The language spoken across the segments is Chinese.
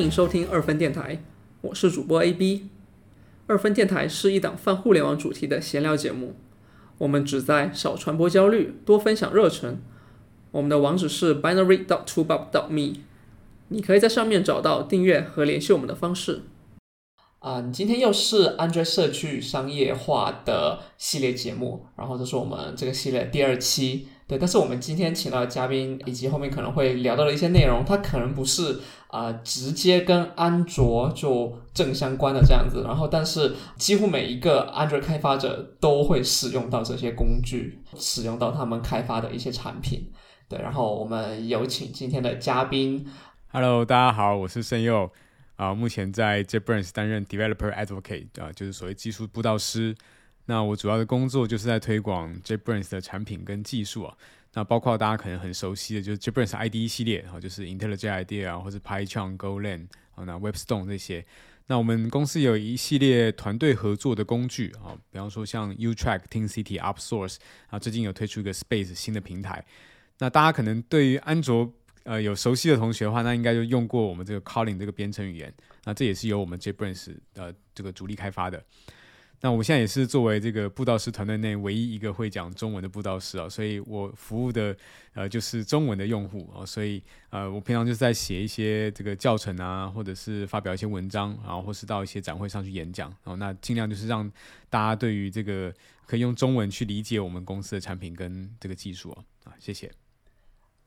欢迎收听二分电台，我是主播 AB。二分电台是一档泛互联网主题的闲聊节目，我们旨在少传播焦虑，多分享热忱。我们的网址是 binary dot t o b u b dot me，你可以在上面找到订阅和联系我们的方式。啊，今天又是 Android 社区商业化的系列节目，然后这是我们这个系列第二期。对，但是我们今天请到的嘉宾以及后面可能会聊到的一些内容，它可能不是啊直接跟安卓就正相关的这样子。然后，但是几乎每一个安卓开发者都会使用到这些工具，使用到他们开发的一些产品。对，然后我们有请今天的嘉宾。Hello，大家好，我是盛佑啊，目前在 JetBrains 担任 Developer Advocate 啊，就是所谓技术布道师。那我主要的工作就是在推广 JetBrains 的产品跟技术啊，那包括大家可能很熟悉的，就是 JetBrains IDE 系列啊，就是 IntelliJ IDEA 啊，或者 PyCharm、GoLang 啊，那 WebStone 这些。那我们公司有一系列团队合作的工具啊，比方说像 Utrack、TeamCity、UpSource 啊，最近有推出一个 Space 新的平台。那大家可能对于安卓呃有熟悉的同学的话，那应该就用过我们这个 Kotlin 这个编程语言。那这也是由我们 JetBrains 呃这个主力开发的。那我现在也是作为这个布道师团队内唯一一个会讲中文的布道师啊，所以我服务的呃就是中文的用户啊，所以呃我平常就是在写一些这个教程啊，或者是发表一些文章，然后或是到一些展会上去演讲，然后那尽量就是让大家对于这个可以用中文去理解我们公司的产品跟这个技术啊啊，谢谢。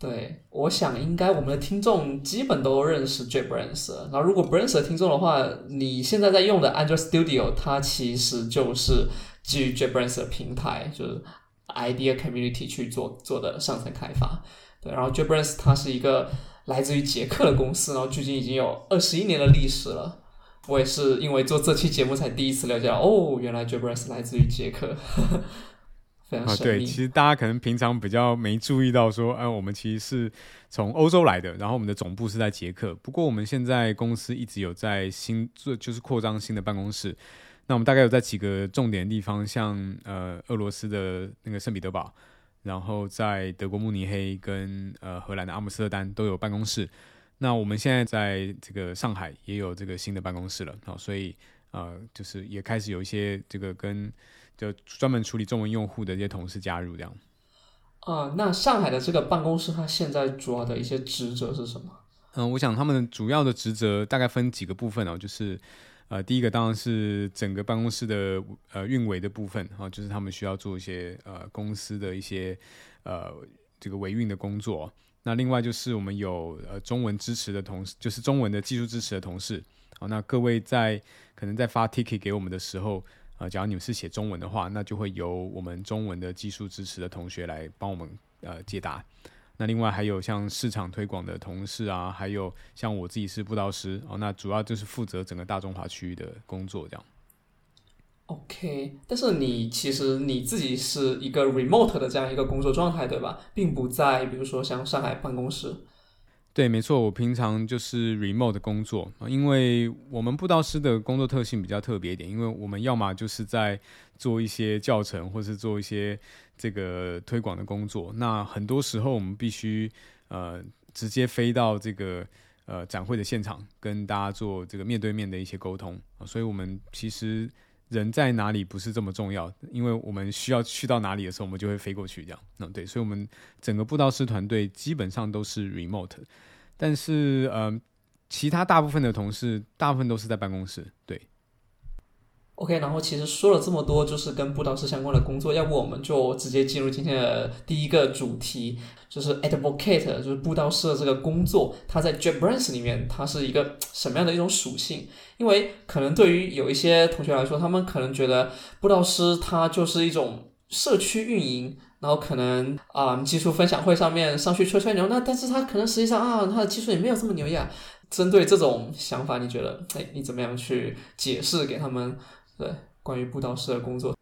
对，我想应该我们的听众基本都认识 JetBrains。然后如果不认识的听众的话，你现在在用的 Android Studio，它其实就是基于 JetBrains 的平台，就是 Idea Community 去做做的上层开发。对，然后 JetBrains 它是一个来自于捷克的公司，然后距今已经有二十一年的历史了。我也是因为做这期节目才第一次了解到，哦，原来 JetBrains 来自于捷克。呵呵啊，对，其实大家可能平常比较没注意到，说，哎，我们其实是从欧洲来的，然后我们的总部是在捷克。不过我们现在公司一直有在新做，就是扩张新的办公室。那我们大概有在几个重点地方，像呃俄罗斯的那个圣彼得堡，然后在德国慕尼黑跟呃荷兰的阿姆斯特丹都有办公室。那我们现在在这个上海也有这个新的办公室了，好，所以呃就是也开始有一些这个跟。就专门处理中文用户的这些同事加入这样。啊，那上海的这个办公室，它现在主要的一些职责是什么？嗯，我想他们主要的职责大概分几个部分哦，就是呃，第一个当然是整个办公室的呃运维的部分啊，就是他们需要做一些呃公司的一些呃这个维运的工作。那另外就是我们有呃中文支持的同事，就是中文的技术支持的同事。好，那各位在可能在发 ticket 给我们的时候。呃，假如你们是写中文的话，那就会由我们中文的技术支持的同学来帮我们呃解答。那另外还有像市场推广的同事啊，还有像我自己是布道师哦，那主要就是负责整个大中华区域的工作这样。OK，但是你其实你自己是一个 remote 的这样一个工作状态，对吧？并不在比如说像上海办公室。对，没错，我平常就是 remote 的工作啊，因为我们布道师的工作特性比较特别一点，因为我们要么就是在做一些教程，或是做一些这个推广的工作，那很多时候我们必须呃直接飞到这个呃展会的现场，跟大家做这个面对面的一些沟通啊，所以我们其实。人在哪里不是这么重要，因为我们需要去到哪里的时候，我们就会飞过去，这样。嗯，对，所以，我们整个布道师团队基本上都是 remote，但是，呃，其他大部分的同事，大部分都是在办公室，对。OK，然后其实说了这么多，就是跟布道师相关的工作，要不我们就直接进入今天的第一个主题，就是 advocate，就是布道师的这个工作，它在 JetBrains 里面，它是一个什么样的一种属性？因为可能对于有一些同学来说，他们可能觉得布道师他就是一种社区运营，然后可能啊技术分享会上面上去吹吹牛，那但是他可能实际上啊他的技术也没有这么牛呀。针对这种想法，你觉得哎，你怎么样去解释给他们？对，关于布道师的工作，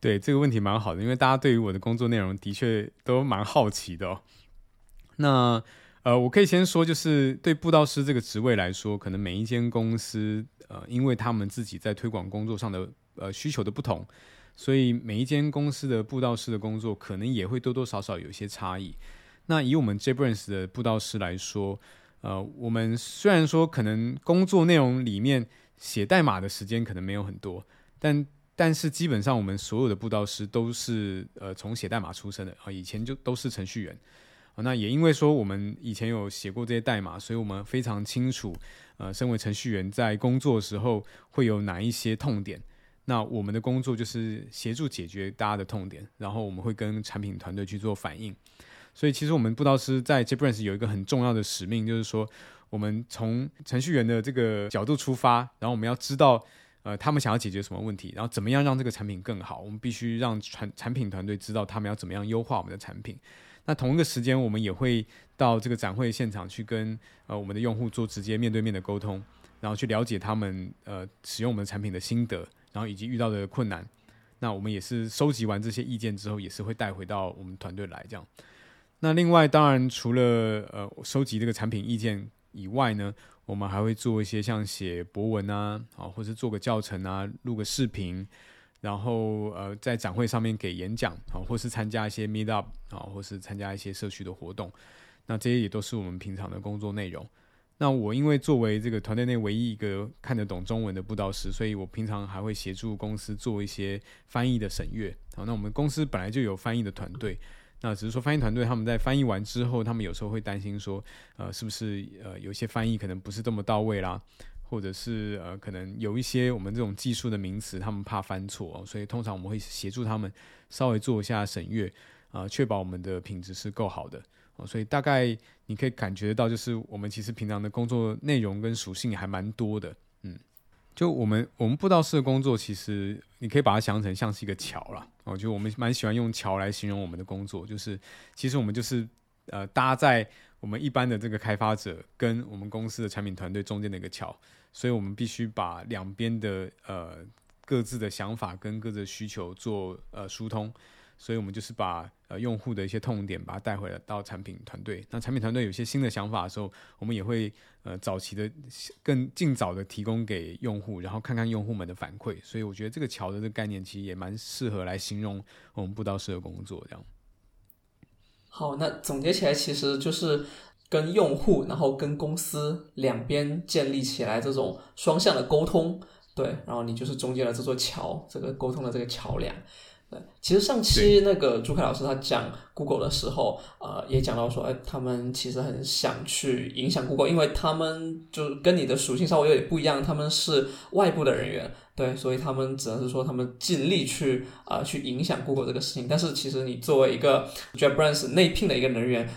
对这个问题蛮好的，因为大家对于我的工作内容的确都蛮好奇的。哦。那呃，我可以先说，就是对布道师这个职位来说，可能每一间公司呃，因为他们自己在推广工作上的呃需求的不同，所以每一间公司的布道师的工作可能也会多多少少有一些差异。那以我们 JBrains 的布道师来说，呃，我们虽然说可能工作内容里面写代码的时间可能没有很多，但但是基本上我们所有的布道师都是呃从写代码出身的啊，以前就都是程序员啊。那也因为说我们以前有写过这些代码，所以我们非常清楚，呃，身为程序员在工作的时候会有哪一些痛点。那我们的工作就是协助解决大家的痛点，然后我们会跟产品团队去做反应。所以其实我们布道师在 JetBrains 有一个很重要的使命，就是说我们从程序员的这个角度出发，然后我们要知道呃他们想要解决什么问题，然后怎么样让这个产品更好。我们必须让产产品团队知道他们要怎么样优化我们的产品。那同一个时间，我们也会到这个展会现场去跟呃我们的用户做直接面对面的沟通，然后去了解他们呃使用我们产品的心得。然后以及遇到的困难，那我们也是收集完这些意见之后，也是会带回到我们团队来这样。那另外，当然除了呃收集这个产品意见以外呢，我们还会做一些像写博文啊，啊，或是做个教程啊，录个视频，然后呃在展会上面给演讲啊，或是参加一些 meet up 啊，或是参加一些社区的活动。那这些也都是我们平常的工作内容。那我因为作为这个团队内唯一一个看得懂中文的布道师，所以我平常还会协助公司做一些翻译的审阅。好，那我们公司本来就有翻译的团队，那只是说翻译团队他们在翻译完之后，他们有时候会担心说，呃，是不是呃有些翻译可能不是这么到位啦，或者是呃可能有一些我们这种技术的名词，他们怕翻错哦，所以通常我们会协助他们稍微做一下审阅，啊，确保我们的品质是够好的。所以大概你可以感觉到，就是我们其实平常的工作内容跟属性还蛮多的，就我们我们布道师的工作，其实你可以把它想成像是一个桥啦。哦，就我们蛮喜欢用桥来形容我们的工作，就是其实我们就是呃搭在我们一般的这个开发者跟我们公司的产品团队中间的一个桥，所以我们必须把两边的呃各自的想法跟各自的需求做呃疏通。所以，我们就是把呃用户的一些痛点，把它带回来到产品团队。那产品团队有些新的想法的时候，我们也会呃早期的更尽早的提供给用户，然后看看用户们的反馈。所以，我觉得这个桥的这个概念其实也蛮适合来形容我们布道师的工作这样。好，那总结起来，其实就是跟用户，然后跟公司两边建立起来这种双向的沟通，对，然后你就是中间的这座桥，这个沟通的这个桥梁。对，其实上期那个朱凯老师他讲 Google 的时候，呃，也讲到说，哎，他们其实很想去影响 Google，因为他们就跟你的属性稍微有点不一样，他们是外部的人员，对，所以他们只能是说他们尽力去啊去影响 Google 这个事情。但是其实你作为一个 JetBrains 内聘的一个人员，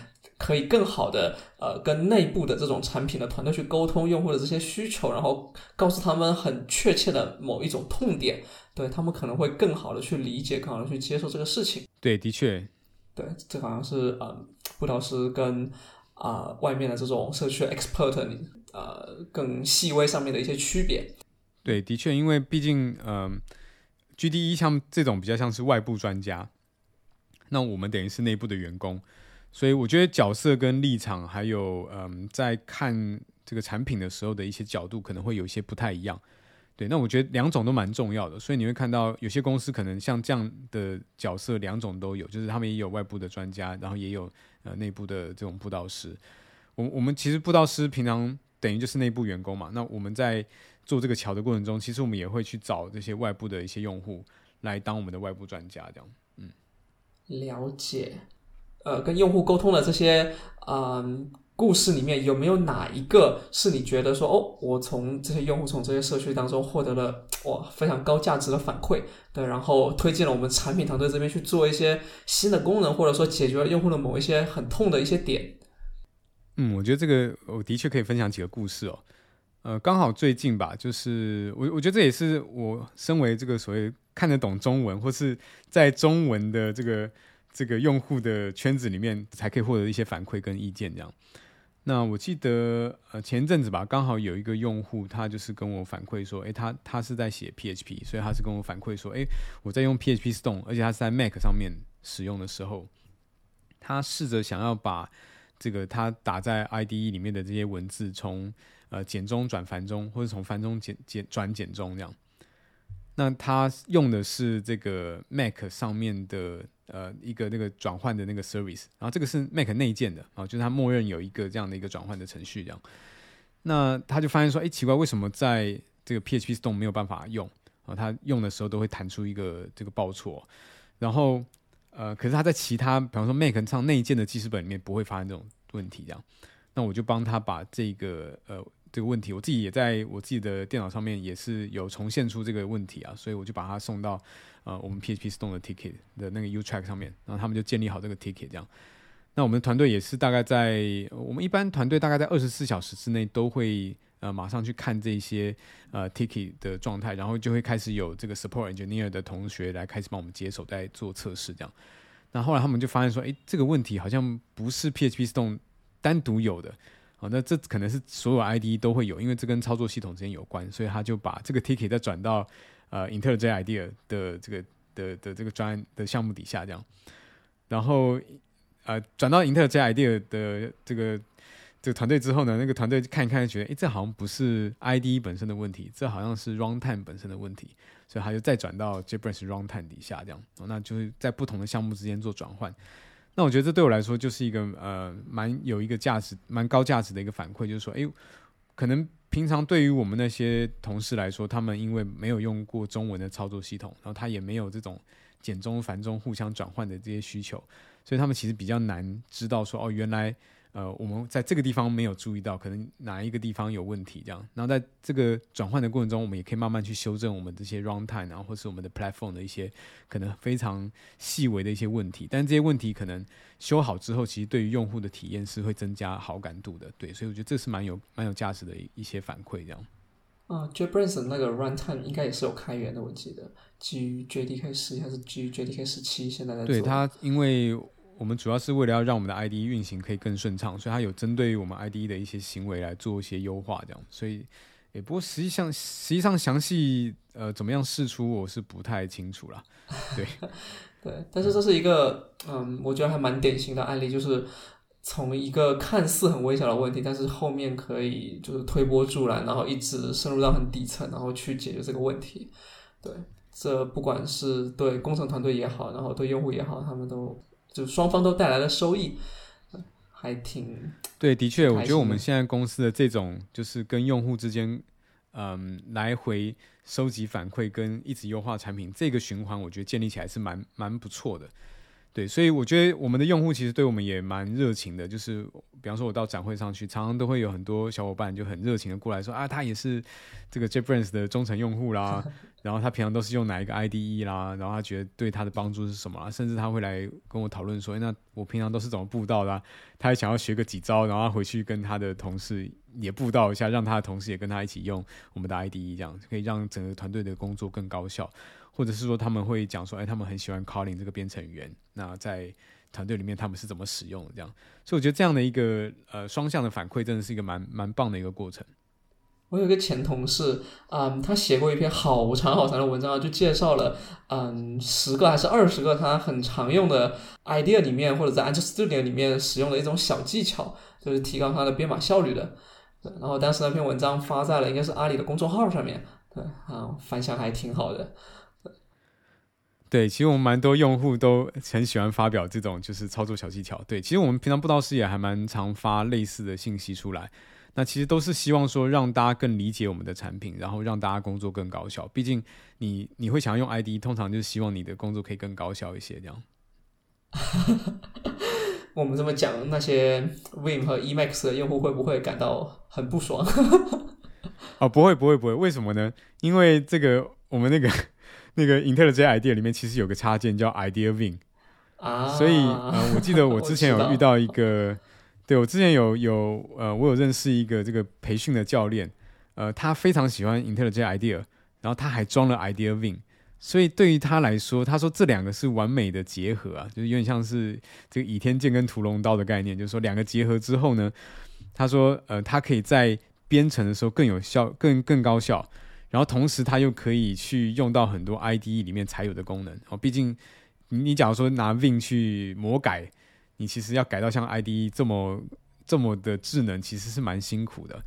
可以更好的呃跟内部的这种产品的团队去沟通用户的这些需求，然后告诉他们很确切的某一种痛点。对他们可能会更好的去理解，更好的去接受这个事情。对，的确，对，这好像是呃，布道师跟啊外面的这种社区 expert 呃更细微上面的一些区别。对，的确，因为毕竟嗯，GDE 像这种比较像是外部专家，那我们等于是内部的员工，所以我觉得角色跟立场，还有嗯，在看这个产品的时候的一些角度，可能会有一些不太一样。对，那我觉得两种都蛮重要的，所以你会看到有些公司可能像这样的角色两种都有，就是他们也有外部的专家，然后也有呃内部的这种布道师。我我们其实布道师平常等于就是内部员工嘛，那我们在做这个桥的过程中，其实我们也会去找这些外部的一些用户来当我们的外部专家，这样。嗯，了解。呃，跟用户沟通的这些，嗯。故事里面有没有哪一个是你觉得说哦，我从这些用户从这些社区当中获得了哇非常高价值的反馈，对，然后推荐了我们产品团队这边去做一些新的功能，或者说解决了用户的某一些很痛的一些点。嗯，我觉得这个我的确可以分享几个故事哦。呃，刚好最近吧，就是我我觉得这也是我身为这个所谓看得懂中文或是在中文的这个这个用户的圈子里面才可以获得一些反馈跟意见这样。那我记得呃前阵子吧，刚好有一个用户，他就是跟我反馈说，诶，他他是在写 PHP，所以他是跟我反馈说，诶，我在用 PHP Stone，而且他是在 Mac 上面使用的时候，他试着想要把这个他打在 IDE 里面的这些文字从呃简中转繁中，或者从繁中简简转简中这样。那他用的是这个 Mac 上面的呃一个那个转换的那个 service，然后这个是 Mac 内建的啊，就是它默认有一个这样的一个转换的程序这样。那他就发现说，哎，奇怪，为什么在这个 PHP Storm 没有办法用啊？他用的时候都会弹出一个这个报错，然后呃，可是他在其他，比方说 Mac 上内建的记事本里面不会发生这种问题这样。那我就帮他把这个呃这个问题，我自己也在我自己的电脑上面也是有重现出这个问题啊，所以我就把它送到呃我们 PHP Stone 的 ticket 的那个 U track 上面，然后他们就建立好这个 ticket 这样。那我们团队也是大概在我们一般团队大概在二十四小时之内都会呃马上去看这些呃 ticket 的状态，然后就会开始有这个 support engineer 的同学来开始帮我们接手在做测试这样。那后来他们就发现说，哎，这个问题好像不是 PHP Stone 单独有的，那这可能是所有 ID 都会有，因为这跟操作系统之间有关，所以他就把这个 ticket 再转到呃 Intel J IDEA 的这个的的这个专的项目底下这样，然后。呃，转到 Intel J IDEA 的这个这个团队之后呢，那个团队看一看，觉得哎，这好像不是 ID 本身的问题，这好像是 Runtime 本身的问题，所以他就再转到 JetBrains Runtime 底下这样，那就是在不同的项目之间做转换。那我觉得这对我来说就是一个呃，蛮有一个价值、蛮高价值的一个反馈，就是说，哎，可能平常对于我们那些同事来说，他们因为没有用过中文的操作系统，然后他也没有这种简中繁中互相转换的这些需求。所以他们其实比较难知道说哦，原来呃我们在这个地方没有注意到，可能哪一个地方有问题这样。然后在这个转换的过程中，我们也可以慢慢去修正我们这些 runtime，然后或是我们的 platform 的一些可能非常细微的一些问题。但这些问题可能修好之后，其实对于用户的体验是会增加好感度的。对，所以我觉得这是蛮有蛮有价值的一些反馈这样。啊，JetBrains 那个 runtime 应该也是有开源的，我记得基于 JDK 十还是基于 JDK 十七，现在。对它，因为我们主要是为了要让我们的 IDE 运行可以更顺畅，所以它有针对于我们 IDE 的一些行为来做一些优化，这样。所以，也不过实际上实际上详细呃怎么样试出，我是不太清楚啦。对，对，但是这是一个嗯，我觉得还蛮典型的案例，就是从一个看似很微小的问题，但是后面可以就是推波助澜，然后一直深入到很底层，然后去解决这个问题。对，这不管是对工程团队也好，然后对用户也好，他们都。就双方都带来了收益，还挺对。的确，我觉得我们现在公司的这种就是跟用户之间，嗯，来回收集反馈跟一直优化产品这个循环，我觉得建立起来是蛮蛮不错的。对，所以我觉得我们的用户其实对我们也蛮热情的。就是比方说，我到展会上去，常常都会有很多小伙伴就很热情的过来说啊，他也是这个 JetBrains 的忠诚用户啦。然后他平常都是用哪一个 IDE 啦？然后他觉得对他的帮助是什么？甚至他会来跟我讨论说：“那我平常都是怎么布道的？”他还想要学个几招，然后回去跟他的同事也布道一下，让他的同事也跟他一起用我们的 IDE，这样可以让整个团队的工作更高效。或者是说他们会讲说：“哎，他们很喜欢 Calling 这个编程语言。”那在团队里面他们是怎么使用的？这样，所以我觉得这样的一个呃双向的反馈，真的是一个蛮蛮棒的一个过程。我有一个前同事，嗯，他写过一篇好长好长的文章，就介绍了，嗯，十个还是二十个他很常用的 idea 里面或者在 Android Studio 里面使用的一种小技巧，就是提高他的编码效率的。然后当时那篇文章发在了应该是阿里的公众号上面，对，啊，反响还挺好的。对，其实我们蛮多用户都很喜欢发表这种就是操作小技巧。对，其实我们平常布道师也还蛮常发类似的信息出来。那其实都是希望说让大家更理解我们的产品，然后让大家工作更高效。毕竟你你会想要用 ID，通常就是希望你的工作可以更高效一些。这样，我们这么讲，那些 Vim 和 Emacs 的用户会不会感到很不爽？哦，不会不会不会，为什么呢？因为这个我们那个那个 IntelliJ IDEA 里面其实有个插件叫 IDEA Win 啊，所以呃，我记得我之前有遇到一个。对，我之前有有呃，我有认识一个这个培训的教练，呃，他非常喜欢 IntelliJ IDEA，然后他还装了 IDEA Win 所以对于他来说，他说这两个是完美的结合啊，就是有点像是这个倚天剑跟屠龙刀的概念，就是说两个结合之后呢，他说呃，他可以在编程的时候更有效、更更高效，然后同时它又可以去用到很多 IDE 里面才有的功能哦，毕竟你你假如说拿 Vim 去魔改。你其实要改到像 IDE 这么这么的智能，其实是蛮辛苦的。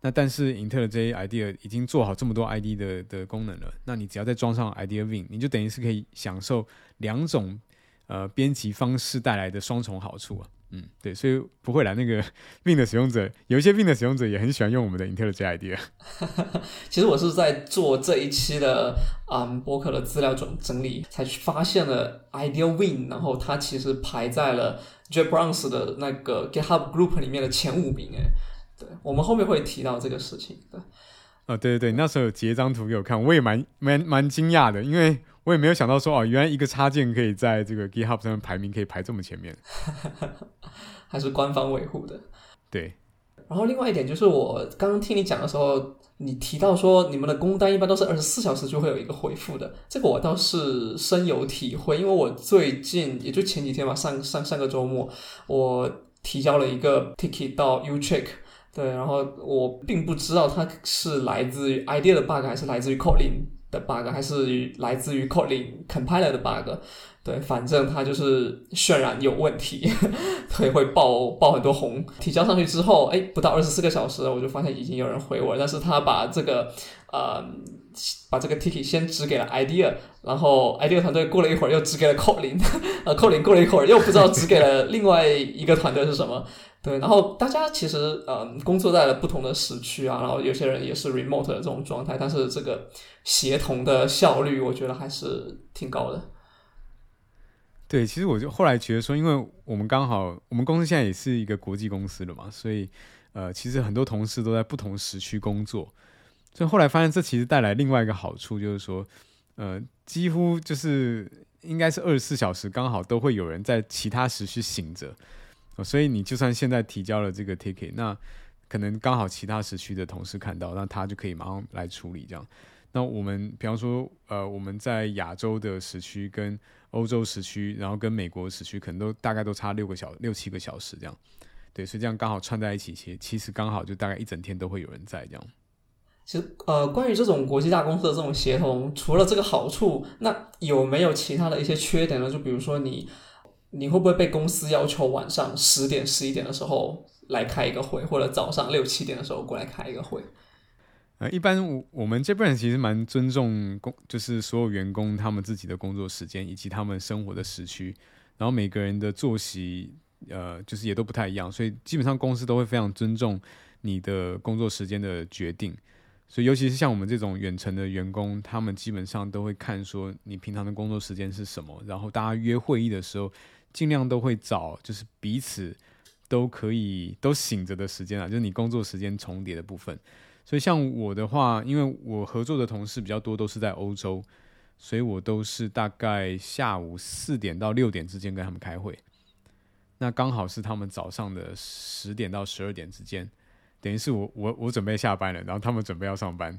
那但是 IntelliJ IDEA 已经做好这么多 IDE 的的功能了，那你只要再装上 Idea Win，你就等于是可以享受两种呃编辑方式带来的双重好处啊。嗯，对，所以不会来那个 Win 的使用者，有一些 Win 的使用者也很喜欢用我们的 IntelliJ IDEA。其实我是在做这一期的啊博客的资料整整理，才发现了 IDEA Win，然后它其实排在了 JetBrains 的那个 GitHub Group 里面的前五名。哎，对，我们后面会提到这个事情。对，啊，对对对，那时候有截张图给我看，我也蛮蛮蛮惊讶的，因为。我也没有想到说哦，原来一个插件可以在这个 GitHub 上面排名可以排这么前面，还是官方维护的。对。然后另外一点就是，我刚刚听你讲的时候，你提到说你们的工单一般都是二十四小时就会有一个回复的，这个我倒是深有体会，因为我最近也就前几天吧，上上上个周末，我提交了一个 ticket 到 Ucheck，对，然后我并不知道它是来自于 idea 的 bug 还是来自于 Kotlin。的 bug 还是来自于 Kotlin compiler 的 bug，对，反正它就是渲染有问题，对，会爆爆很多红。提交上去之后，哎，不到二十四个小时，我就发现已经有人回我，但是他把这个呃，把这个 ticket 先指给了 idea，然后 idea 团队过了一会儿又指给了 Kotlin，呃，Kotlin 过了一会儿又不知道指给了另外一个团队是什么。对，然后大家其实呃工作在了不同的时区啊，然后有些人也是 remote 的这种状态，但是这个协同的效率，我觉得还是挺高的。对，其实我就后来觉得说，因为我们刚好我们公司现在也是一个国际公司了嘛，所以呃，其实很多同事都在不同时区工作，所以后来发现这其实带来另外一个好处，就是说呃，几乎就是应该是二十四小时刚好都会有人在其他时区醒着。所以你就算现在提交了这个 ticket，那可能刚好其他时区的同事看到，那他就可以马上来处理这样。那我们比方说，呃，我们在亚洲的时区跟欧洲时区，然后跟美国时区，可能都大概都差六个小六七个小时这样。对，所以这样刚好串在一起，其其实刚好就大概一整天都会有人在这样。其实呃，关于这种国际大公司的这种协同，除了这个好处，那有没有其他的一些缺点呢？就比如说你。你会不会被公司要求晚上十点、十一点的时候来开一个会，或者早上六七点的时候过来开一个会？呃，一般我我们这边其实蛮尊重工，就是所有员工他们自己的工作时间以及他们生活的时区，然后每个人的作息，呃，就是也都不太一样，所以基本上公司都会非常尊重你的工作时间的决定。所以尤其是像我们这种远程的员工，他们基本上都会看说你平常的工作时间是什么，然后大家约会议的时候。尽量都会找就是彼此都可以都醒着的时间啊，就是你工作时间重叠的部分。所以像我的话，因为我合作的同事比较多，都是在欧洲，所以我都是大概下午四点到六点之间跟他们开会。那刚好是他们早上的十点到十二点之间，等于是我我我准备下班了，然后他们准备要上班。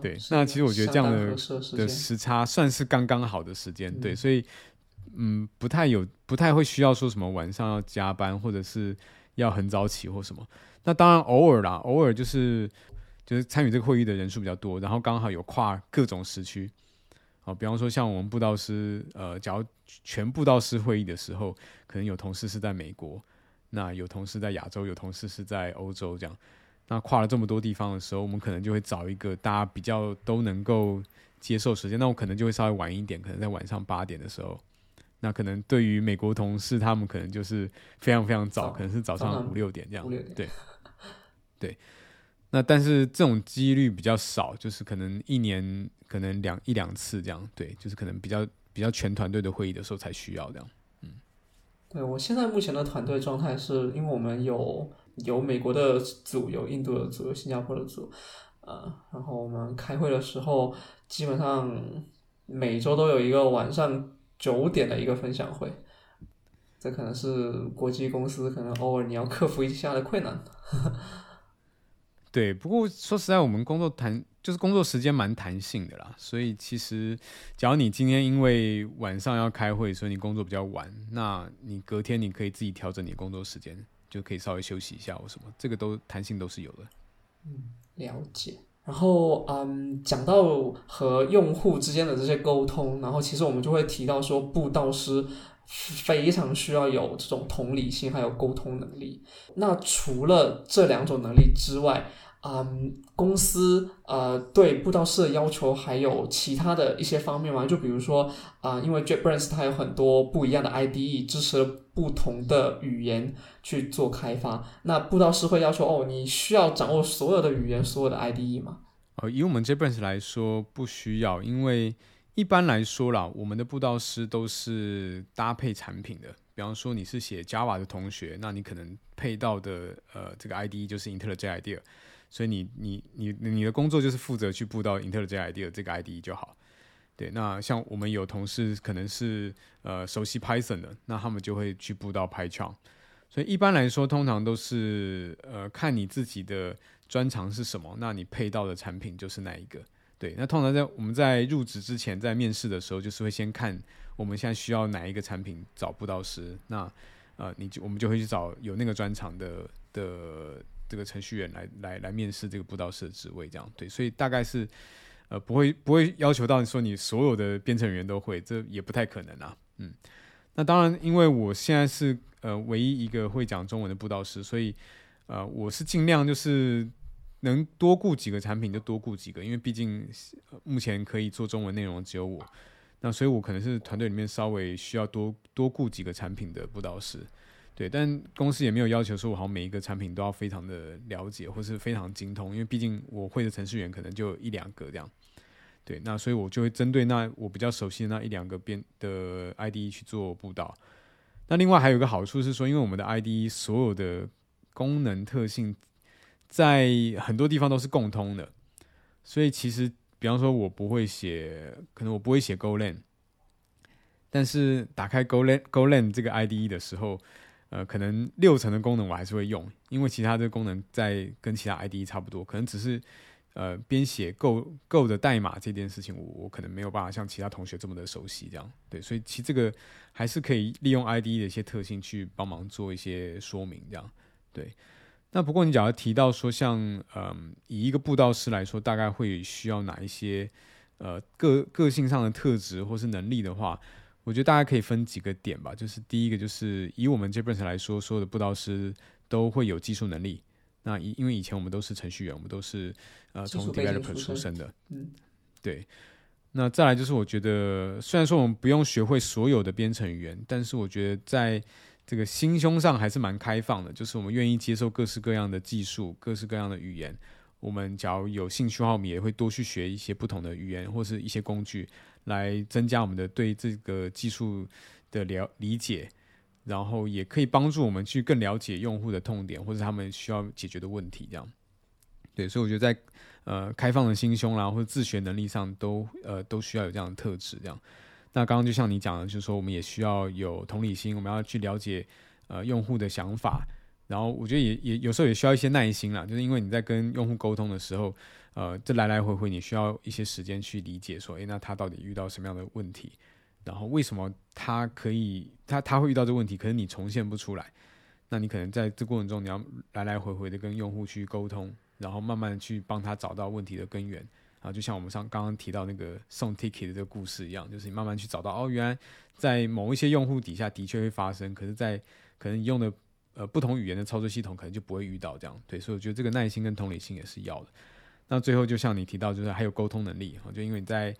对，那其实我觉得这样的的时差算是刚刚好的时间。对，所以。嗯，不太有，不太会需要说什么晚上要加班，或者是要很早起或什么。那当然偶尔啦，偶尔就是就是参与这个会议的人数比较多，然后刚好有跨各种时区。好，比方说像我们布道师，呃，假如全布道师会议的时候，可能有同事是在美国，那有同事在亚洲，有同事是在欧洲，这样。那跨了这么多地方的时候，我们可能就会找一个大家比较都能够接受时间。那我可能就会稍微晚一点，可能在晚上八点的时候。那可能对于美国同事，他们可能就是非常非常早，可能是早上五六点这样。对，对。那但是这种几率比较少，就是可能一年可能两一两次这样。对，就是可能比较比较全团队的会议的时候才需要这样。嗯，对我现在目前的团队状态是因为我们有有美国的组，有印度的组，有新加坡的组，呃，然后我们开会的时候基本上每周都有一个晚上。九点的一个分享会，这可能是国际公司可能偶尔你要克服一下的困难。对，不过说实在，我们工作弹就是工作时间蛮弹性的啦，所以其实，假如你今天因为晚上要开会，所以你工作比较晚，那你隔天你可以自己调整你工作时间，就可以稍微休息一下或什么，这个都弹性都是有的。嗯，了解。然后，嗯，讲到和用户之间的这些沟通，然后其实我们就会提到说，布道师非常需要有这种同理心，还有沟通能力。那除了这两种能力之外，嗯，公司呃对布道师的要求还有其他的一些方面吗？就比如说啊，因为 JetBrains 它有很多不一样的 IDE，支持不同的语言去做开发。那布道师会要求哦，你需要掌握所有的语言，所有的 IDE 吗？呃，以我们 JEPANS 来说，不需要，因为一般来说啦，我们的布道师都是搭配产品的。比方说你是写 Java 的同学，那你可能配到的呃这个 IDE 就是 IntelliJ IDEA。所以你你你你的工作就是负责去布到 Intel 这 ID 的这个 IDE 就好，对。那像我们有同事可能是呃熟悉 Python 的，那他们就会去布到 Python。所以一般来说，通常都是呃看你自己的专长是什么，那你配到的产品就是哪一个。对。那通常在我们在入职之前，在面试的时候，就是会先看我们现在需要哪一个产品找布道师，那呃你就我们就会去找有那个专长的的。这个程序员来来来面试这个布道师的职位，这样对，所以大概是呃不会不会要求到你说你所有的编程语言都会，这也不太可能啊。嗯，那当然，因为我现在是呃唯一一个会讲中文的布道师，所以呃我是尽量就是能多顾几个产品就多顾几个，因为毕竟目前可以做中文内容只有我，那所以我可能是团队里面稍微需要多多顾几个产品的布道师。对，但公司也没有要求说，我好像每一个产品都要非常的了解，或是非常精通，因为毕竟我会的程序员可能就一两个这样。对，那所以我就会针对那我比较熟悉的那一两个编的 IDE 去做布道。那另外还有一个好处是说，因为我们的 IDE 所有的功能特性在很多地方都是共通的，所以其实比方说我不会写，可能我不会写 GoLand，但是打开 Golang Golang 这个 IDE 的时候。呃，可能六成的功能我还是会用，因为其他的功能在跟其他 IDE 差不多，可能只是呃编写够够的代码这件事情，我我可能没有办法像其他同学这么的熟悉，这样对，所以其实这个还是可以利用 IDE 的一些特性去帮忙做一些说明，这样对。那不过你假如提到说，像嗯以一个布道师来说，大概会需要哪一些呃个个性上的特质或是能力的话。我觉得大家可以分几个点吧，就是第一个就是以我们这 a n 来说，所有的布道师都会有技术能力。那因因为以前我们都是程序员，我们都是呃从 developer 出身的，嗯，对。那再来就是我觉得，虽然说我们不用学会所有的编程语言，但是我觉得在这个心胸上还是蛮开放的，就是我们愿意接受各式各样的技术、各式各样的语言。我们假如有兴趣的话，我们也会多去学一些不同的语言或是一些工具。来增加我们的对这个技术的了理解，然后也可以帮助我们去更了解用户的痛点或者他们需要解决的问题。这样，对，所以我觉得在呃开放的心胸啦，或者自学能力上都呃都需要有这样的特质。这样，那刚刚就像你讲的，就是说我们也需要有同理心，我们要去了解呃用户的想法，然后我觉得也也有时候也需要一些耐心啦，就是因为你在跟用户沟通的时候。呃，这来来回回，你需要一些时间去理解，说，诶，那他到底遇到什么样的问题？然后为什么他可以，他他会遇到这个问题，可是你重现不出来？那你可能在这过程中，你要来来回回的跟用户去沟通，然后慢慢去帮他找到问题的根源。啊，就像我们上刚刚提到那个送 ticket 的这个故事一样，就是你慢慢去找到，哦，原来在某一些用户底下的确会发生，可是，在可能用的呃不同语言的操作系统，可能就不会遇到这样。对，所以我觉得这个耐心跟同理心也是要的。那最后就像你提到，就是还有沟通能力啊，就因为你在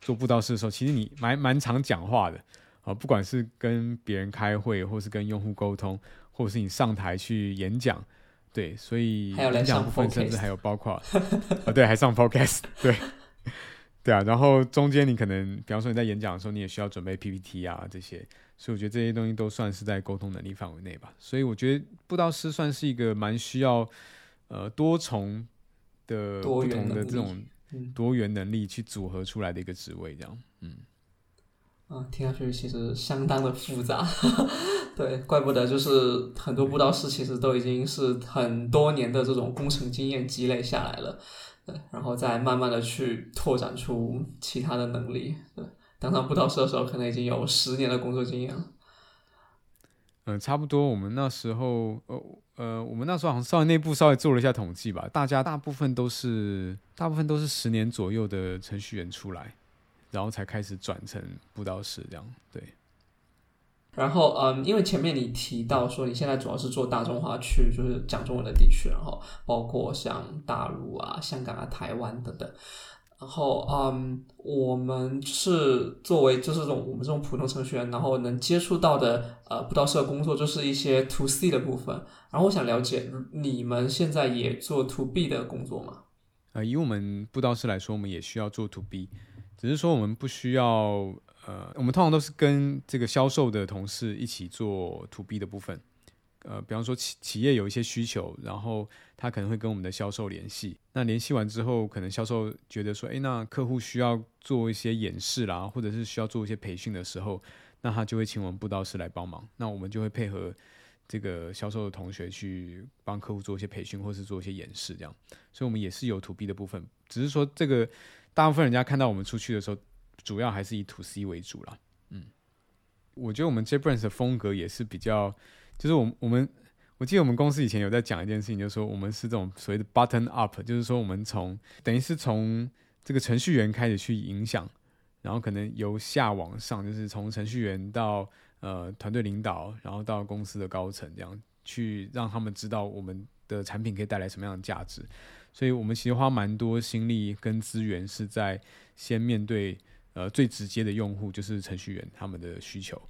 做布道师的时候，其实你蛮蛮常讲话的啊，不管是跟别人开会，或是跟用户沟通，或者是你上台去演讲，对，所以演讲部分甚至还有包括啊，对，还上 podcast，对，对啊，然后中间你可能，比方说你在演讲的时候，你也需要准备 PPT 啊这些，所以我觉得这些东西都算是在沟通能力范围内吧。所以我觉得布道师算是一个蛮需要呃多重。的不同的这种多元能力去组合出来的一个职位，这样，嗯，啊，听上去其实相当的复杂，对，怪不得就是很多布道师其实都已经是很多年的这种工程经验积累下来了，对，然后再慢慢的去拓展出其他的能力，对，当上布道师的时候，可能已经有十年的工作经验了。嗯，差不多。我们那时候，呃呃，我们那时候好像稍微内部稍微做了一下统计吧，大家大部分都是大部分都是十年左右的程序员出来，然后才开始转成布道师这样。对。然后，嗯，因为前面你提到说你现在主要是做大中华区，就是讲中文的地区，然后包括像大陆啊、香港啊、台湾等等。然后，嗯，我们是作为就是这种我们这种普通程序员，然后能接触到的呃布道社工作，就是一些 to C 的部分。然后我想了解，你们现在也做 to B 的工作吗？呃，以我们布道师来说，我们也需要做 to B，只是说我们不需要。呃，我们通常都是跟这个销售的同事一起做 to B 的部分。呃，比方说企企业有一些需求，然后他可能会跟我们的销售联系。那联系完之后，可能销售觉得说，哎，那客户需要做一些演示啦，或者是需要做一些培训的时候，那他就会请我们布道师来帮忙。那我们就会配合这个销售的同学去帮客户做一些培训，或是做一些演示，这样。所以，我们也是有 to B 的部分，只是说这个大部分人家看到我们出去的时候。主要还是以 to C 为主啦。嗯，我觉得我们 JetBrains 的风格也是比较，就是我我们我记得我们公司以前有在讲一件事情，就是说我们是这种所谓的 button up，就是说我们从等于是从这个程序员开始去影响，然后可能由下往上，就是从程序员到呃团队领导，然后到公司的高层，这样去让他们知道我们的产品可以带来什么样的价值。所以我们其实花蛮多心力跟资源是在先面对。呃，最直接的用户就是程序员他们的需求，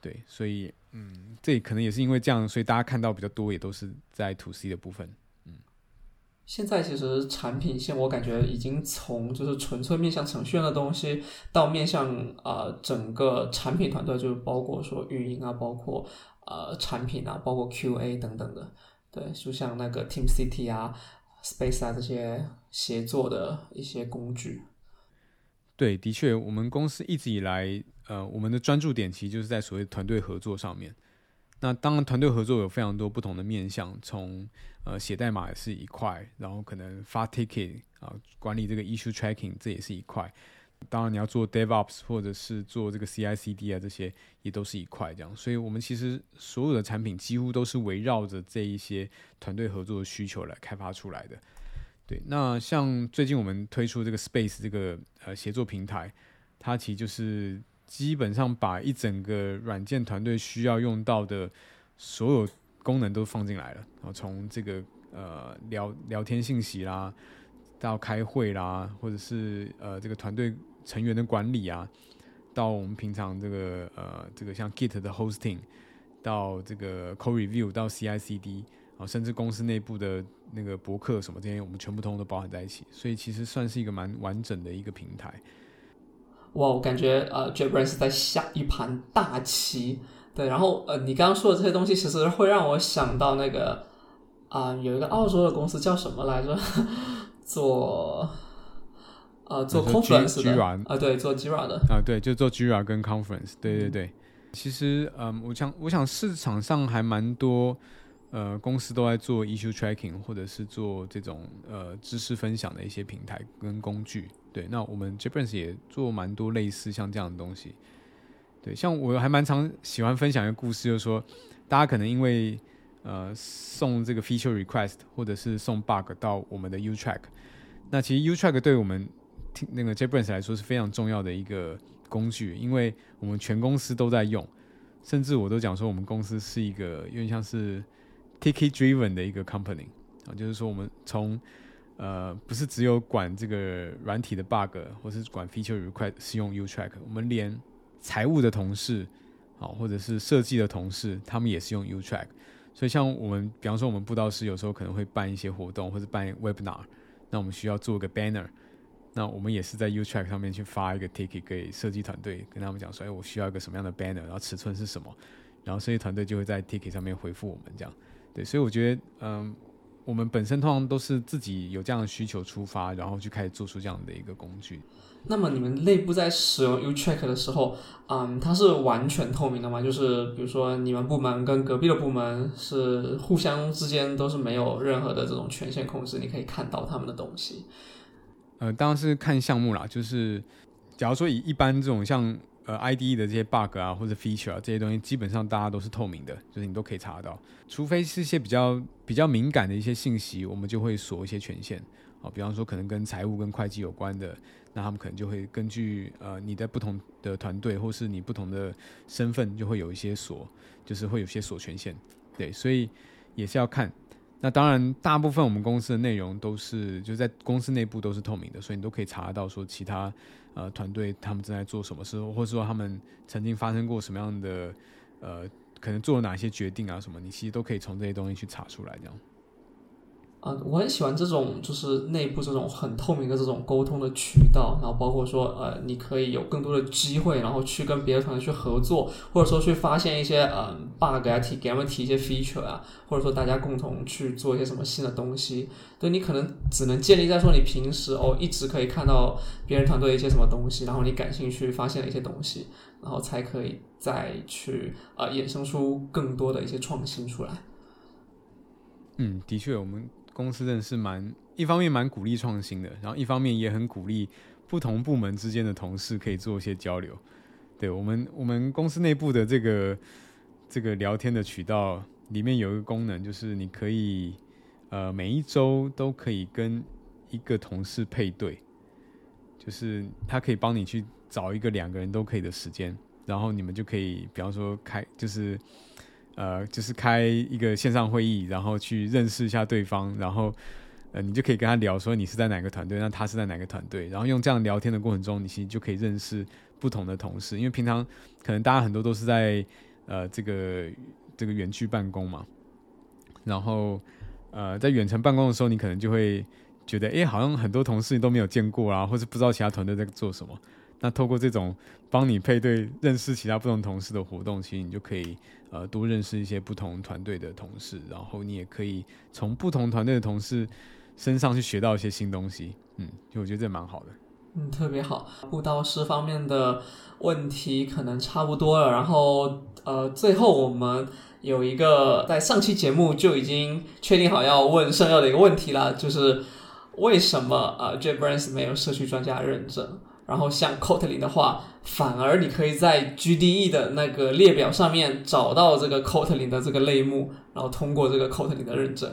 对，所以嗯，这可能也是因为这样，所以大家看到比较多也都是在 to C 的部分，嗯。现在其实产品线我感觉已经从就是纯粹面向程序员的东西，到面向啊整个产品团队，就是包括说运营啊，包括呃产品啊，包括 QA 等等的，对，就像那个 Team City 啊、Space 啊这些协作的一些工具。对，的确，我们公司一直以来，呃，我们的专注点其实就是在所谓团队合作上面。那当然，团队合作有非常多不同的面向，从呃写代码也是一块，然后可能发 ticket 啊，管理这个 issue tracking 这也是一块。当然，你要做 DevOps 或者是做这个 CI/CD 啊，这些也都是一块这样。所以，我们其实所有的产品几乎都是围绕着这一些团队合作的需求来开发出来的。对，那像最近我们推出这个 Space 这个呃协作平台，它其实就是基本上把一整个软件团队需要用到的所有功能都放进来了。然后从这个呃聊聊天信息啦，到开会啦，或者是呃这个团队成员的管理啊，到我们平常这个呃这个像 Git 的 Hosting，到这个 co Review，到 CI/CD。啊，甚至公司内部的那个博客什么这些，我们全部通通都包含在一起，所以其实算是一个蛮完整的一个平台。哇，我感觉呃，JetBrains 在下一盘大棋。对，然后呃，你刚刚说的这些东西，其实会让我想到那个啊，有一个澳洲的公司叫什么来着？做呃做 Conference 的啊，对，做 Jira 的啊，对，就做 Jira 跟 Conference。对对对，其实嗯，我想我想市场上还蛮多。呃，公司都在做 issue tracking，或者是做这种呃知识分享的一些平台跟工具。对，那我们 JetBrains 也做蛮多类似像这样的东西。对，像我还蛮常喜欢分享一个故事，就是说大家可能因为呃送这个 feature request 或者是送 bug 到我们的 U track，那其实 U track 对我们那个 JetBrains 来说是非常重要的一个工具，因为我们全公司都在用，甚至我都讲说我们公司是一个有点像是。Ticket driven 的一个 company 啊，就是说我们从呃不是只有管这个软体的 bug，或是管 feature request 是用 U track，我们连财务的同事啊，或者是设计的同事，他们也是用 U track。所以像我们，比方说我们布道师有时候可能会办一些活动，或者办 webinar，那我们需要做个 banner，那我们也是在 U track 上面去发一个 ticket 给设计团队，跟他们讲说，哎，我需要一个什么样的 banner，然后尺寸是什么，然后设计团队就会在 ticket 上面回复我们这样。对，所以我觉得，嗯，我们本身通常都是自己有这样的需求出发，然后去开始做出这样的一个工具。那么你们内部在使用 U Track 的时候，嗯，它是完全透明的吗？就是比如说你们部门跟隔壁的部门是互相之间都是没有任何的这种权限控制，你可以看到他们的东西。呃，当然是看项目啦，就是假如说以一般这种像。呃，IDE 的这些 bug 啊，或者 feature 啊，这些东西基本上大家都是透明的，就是你都可以查得到。除非是一些比较比较敏感的一些信息，我们就会锁一些权限。啊，比方说可能跟财务跟会计有关的，那他们可能就会根据呃你的不同的团队或是你不同的身份，就会有一些锁，就是会有些锁权限，对，所以也是要看。那当然，大部分我们公司的内容都是就在公司内部都是透明的，所以你都可以查得到说其他呃团队他们正在做什么事，或者说他们曾经发生过什么样的呃可能做了哪些决定啊什么，你其实都可以从这些东西去查出来这样。啊，我很喜欢这种就是内部这种很透明的这种沟通的渠道，然后包括说呃，你可以有更多的机会，然后去跟别的团队去合作，或者说去发现一些嗯 bug 啊，提给他们提一些 feature 啊，或者说大家共同去做一些什么新的东西。对你可能只能建立在说你平时哦一直可以看到别人团队一些什么东西，然后你感兴趣发现了一些东西，然后才可以再去啊衍生出更多的一些创新出来。嗯，的确，我们。公司真的是蛮一方面蛮鼓励创新的，然后一方面也很鼓励不同部门之间的同事可以做一些交流。对我们，我们公司内部的这个这个聊天的渠道里面有一个功能，就是你可以呃每一周都可以跟一个同事配对，就是他可以帮你去找一个两个人都可以的时间，然后你们就可以比方说开就是。呃，就是开一个线上会议，然后去认识一下对方，然后呃，你就可以跟他聊说你是在哪个团队，那他是在哪个团队，然后用这样聊天的过程中，你其实就可以认识不同的同事，因为平常可能大家很多都是在呃这个这个园区办公嘛，然后呃在远程办公的时候，你可能就会觉得，哎，好像很多同事都没有见过啊，或者不知道其他团队在做什么。那透过这种帮你配对、认识其他不同同事的活动，其实你就可以呃多认识一些不同团队的同事，然后你也可以从不同团队的同事身上去学到一些新东西。嗯，就我觉得这蛮好的。嗯，特别好。布道师方面的问题可能差不多了，然后呃，最后我们有一个在上期节目就已经确定好要问圣耀的一个问题了，就是为什么呃 JetBrains 没有社区专家认证？然后像 Kotlin 的话，反而你可以在 GDE 的那个列表上面找到这个 Kotlin 的这个类目，然后通过这个 Kotlin 的认证。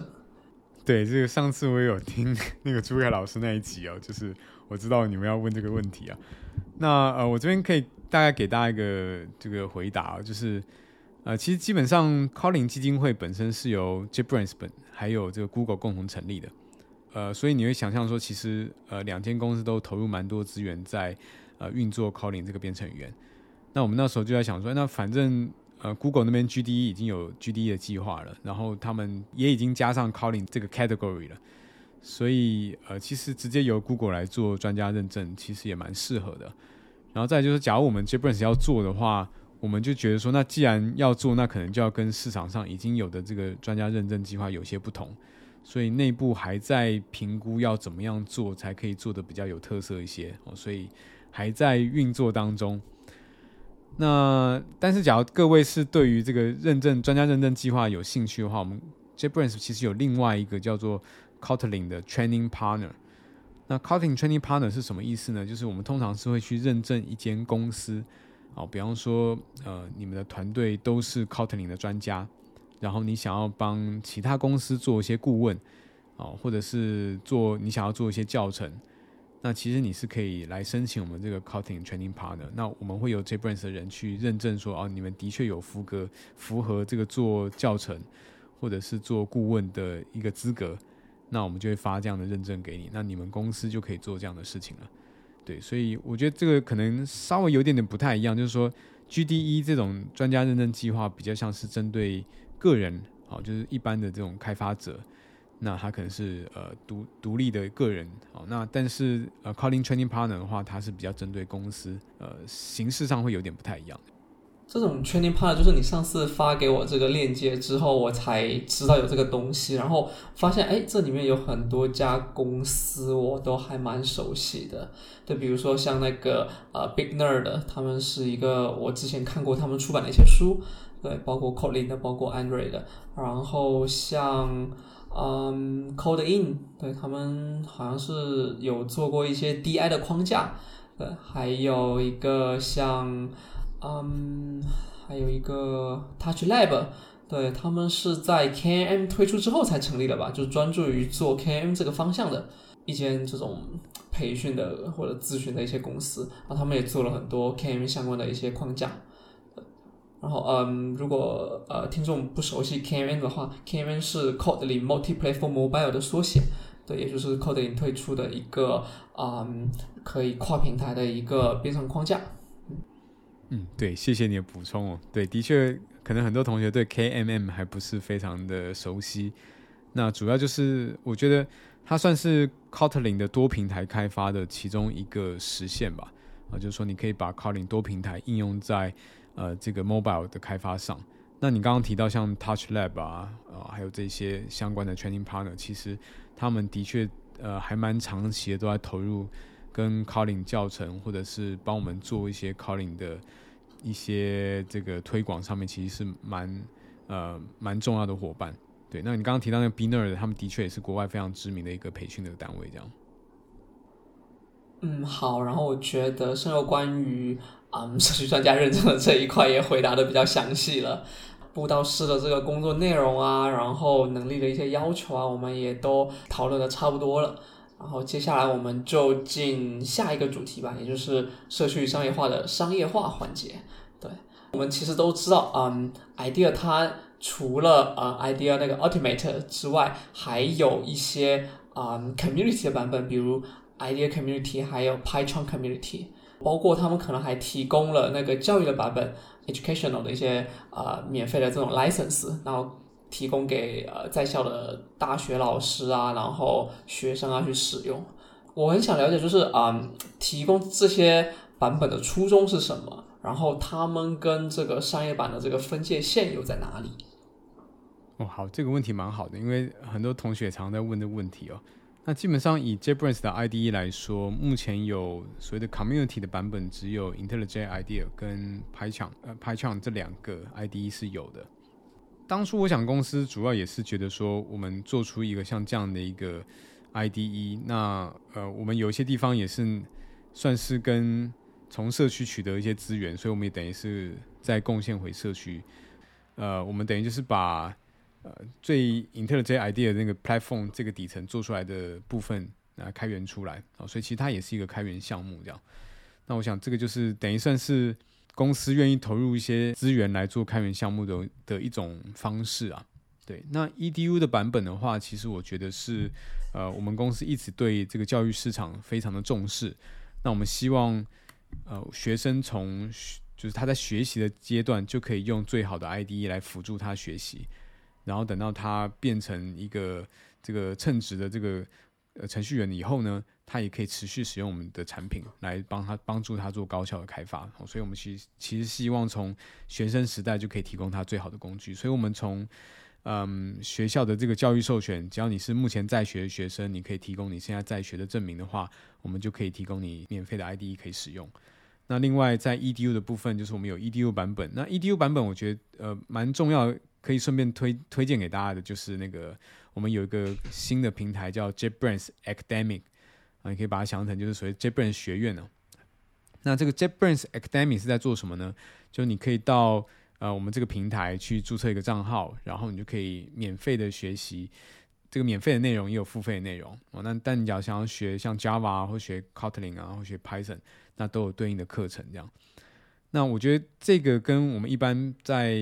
对，这个上次我有听 那个朱凯老师那一集哦，就是我知道你们要问这个问题啊。那呃，我这边可以大概给大家一个这个回答，就是呃，其实基本上 Kotlin 基金会本身是由 JetBrains 本还有这个 Google 共同成立的。呃，所以你会想象说，其实呃，两间公司都投入蛮多资源在呃运作 Kotlin 这个编程语言。那我们那时候就在想说，那反正呃，Google 那边 GDE 已经有 GDE 的计划了，然后他们也已经加上 Kotlin 这个 category 了，所以呃，其实直接由 Google 来做专家认证，其实也蛮适合的。然后再就是，假如我们 JetBrains 要做的话，我们就觉得说，那既然要做，那可能就要跟市场上已经有的这个专家认证计划有些不同。所以内部还在评估要怎么样做才可以做的比较有特色一些哦，所以还在运作当中。那但是，假如各位是对于这个认证专家认证计划有兴趣的话，我们 JBrains 其实有另外一个叫做 Kotlin 的 Training Partner。那 Kotlin Training Partner 是什么意思呢？就是我们通常是会去认证一间公司，哦，比方说呃，你们的团队都是 Kotlin 的专家。然后你想要帮其他公司做一些顾问，哦，或者是做你想要做一些教程，那其实你是可以来申请我们这个 Kotlin Training Partner。那我们会有 JetBrains 的人去认证说，哦，你们的确有符合符合这个做教程或者是做顾问的一个资格，那我们就会发这样的认证给你，那你们公司就可以做这样的事情了。对，所以我觉得这个可能稍微有点点不太一样，就是说 GDE 这种专家认证计划比较像是针对个人，好，就是一般的这种开发者，那他可能是呃独独立的个人，好，那但是呃，calling training partner 的话，它是比较针对公司，呃，形式上会有点不太一样。这种 training partner 就是你上次发给我这个链接之后，我才知道有这个东西，然后发现哎，这里面有很多家公司我都还蛮熟悉的，就比如说像那个呃 Big Nerd，他们是一个我之前看过他们出版的一些书。对，包括 Kotlin 的，包括 Android 的，然后像嗯 Code In，对他们好像是有做过一些 DI 的框架，对，还有一个像嗯，还有一个 Touch Lab，对他们是在 KM 推出之后才成立的吧，就是专注于做 KM 这个方向的。一间这种培训的或者咨询的一些公司，然后他们也做了很多 KMN 相关的一些框架。然后，嗯，如果呃听众不熟悉 KMN 的话，KMN 是 Kotlin Multi-Platform Mobile 的缩写，对，也就是 Kotlin 推出的一个嗯可以跨平台的一个编程框架。嗯，对，谢谢你的补充哦。对，的确，可能很多同学对 KMM 还不是非常的熟悉。那主要就是我觉得。它算是 Kotlin 的多平台开发的其中一个实现吧，啊，就是说你可以把 Kotlin 多平台应用在呃这个 mobile 的开发上。那你刚刚提到像 Touch Lab 啊，啊，还有这些相关的 training partner，其实他们的确呃还蛮长期的都在投入跟 Kotlin 教程，或者是帮我们做一些 Kotlin 的一些这个推广上面，其实是蛮呃蛮重要的伙伴。对，那你刚刚提到那个 Biner，他们的确也是国外非常知名的一个培训的单位，这样。嗯，好，然后我觉得是有关于啊 社区专家认证的这一块也回答的比较详细了。布道师的这个工作内容啊，然后能力的一些要求啊，我们也都讨论的差不多了。然后接下来我们就进下一个主题吧，也就是社区商业化的商业化环节。对，我们其实都知道，嗯，idea 它。除了呃 idea 那个 ultimate 之外，还有一些啊 community 的版本，比如 idea community，还有 Python community，包括他们可能还提供了那个教育的版本，educational 的一些呃免费的这种 license，然后提供给呃在校的大学老师啊，然后学生啊去使用。我很想了解，就是啊提供这些版本的初衷是什么？然后他们跟这个商业版的这个分界线又在哪里？哦，好，这个问题蛮好的，因为很多同学常在问的问题哦。那基本上以 JetBrains 的 IDE 来说，目前有所谓的 Community 的版本，只有 IntelliJ IDEA 跟 PyCharm 呃 PyCharm 这两个 IDE 是有的。当初我想公司主要也是觉得说，我们做出一个像这样的一个 IDE，那呃我们有一些地方也是算是跟从社区取得一些资源，所以我们也等于是在贡献回社区。呃，我们等于就是把呃，最 IntelliJ IDEA 那个 platform 这个底层做出来的部分啊，开源出来啊，所以其实它也是一个开源项目这样。那我想这个就是等于算是公司愿意投入一些资源来做开源项目的的一种方式啊。对，那 EDU 的版本的话，其实我觉得是呃，我们公司一直对这个教育市场非常的重视。那我们希望呃，学生从就是他在学习的阶段就可以用最好的 IDE 来辅助他学习。然后等到他变成一个这个称职的这个呃程序员以后呢，他也可以持续使用我们的产品来帮他帮助他做高效的开发。所以，我们其实其实希望从学生时代就可以提供他最好的工具。所以我们从嗯学校的这个教育授权，只要你是目前在学的学生，你可以提供你现在在学的证明的话，我们就可以提供你免费的 ID 可以使用。那另外在 EDU 的部分，就是我们有 EDU 版本。那 EDU 版本我觉得呃蛮重要。可以顺便推推荐给大家的，就是那个我们有一个新的平台叫 JetBrains Academic 啊，你可以把它想成就是所谓 JetBrains 学院呢。那这个 JetBrains Academic 是在做什么呢？就你可以到呃我们这个平台去注册一个账号，然后你就可以免费的学习这个免费的内容，也有付费的内容哦。那但你要想要学像 Java 或学 Kotlin 啊，或学 Python，那都有对应的课程这样。那我觉得这个跟我们一般在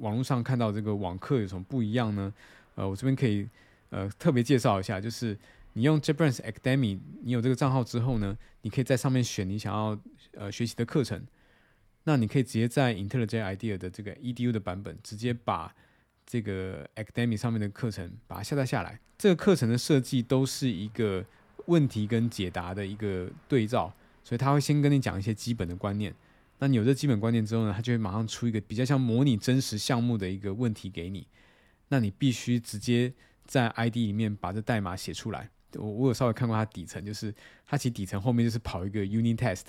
网络上看到这个网课有什么不一样呢？呃，我这边可以呃特别介绍一下，就是你用 JetBrains Academy，你有这个账号之后呢，你可以在上面选你想要呃学习的课程。那你可以直接在 IntelliJ IDEA 的这个 EDU 的版本，直接把这个 Academy 上面的课程把它下载下来。这个课程的设计都是一个问题跟解答的一个对照，所以他会先跟你讲一些基本的观念。那你有这基本观念之后呢，他就会马上出一个比较像模拟真实项目的一个问题给你。那你必须直接在 ID 里面把这代码写出来。我我有稍微看过它底层，就是它其实底层后面就是跑一个 unit test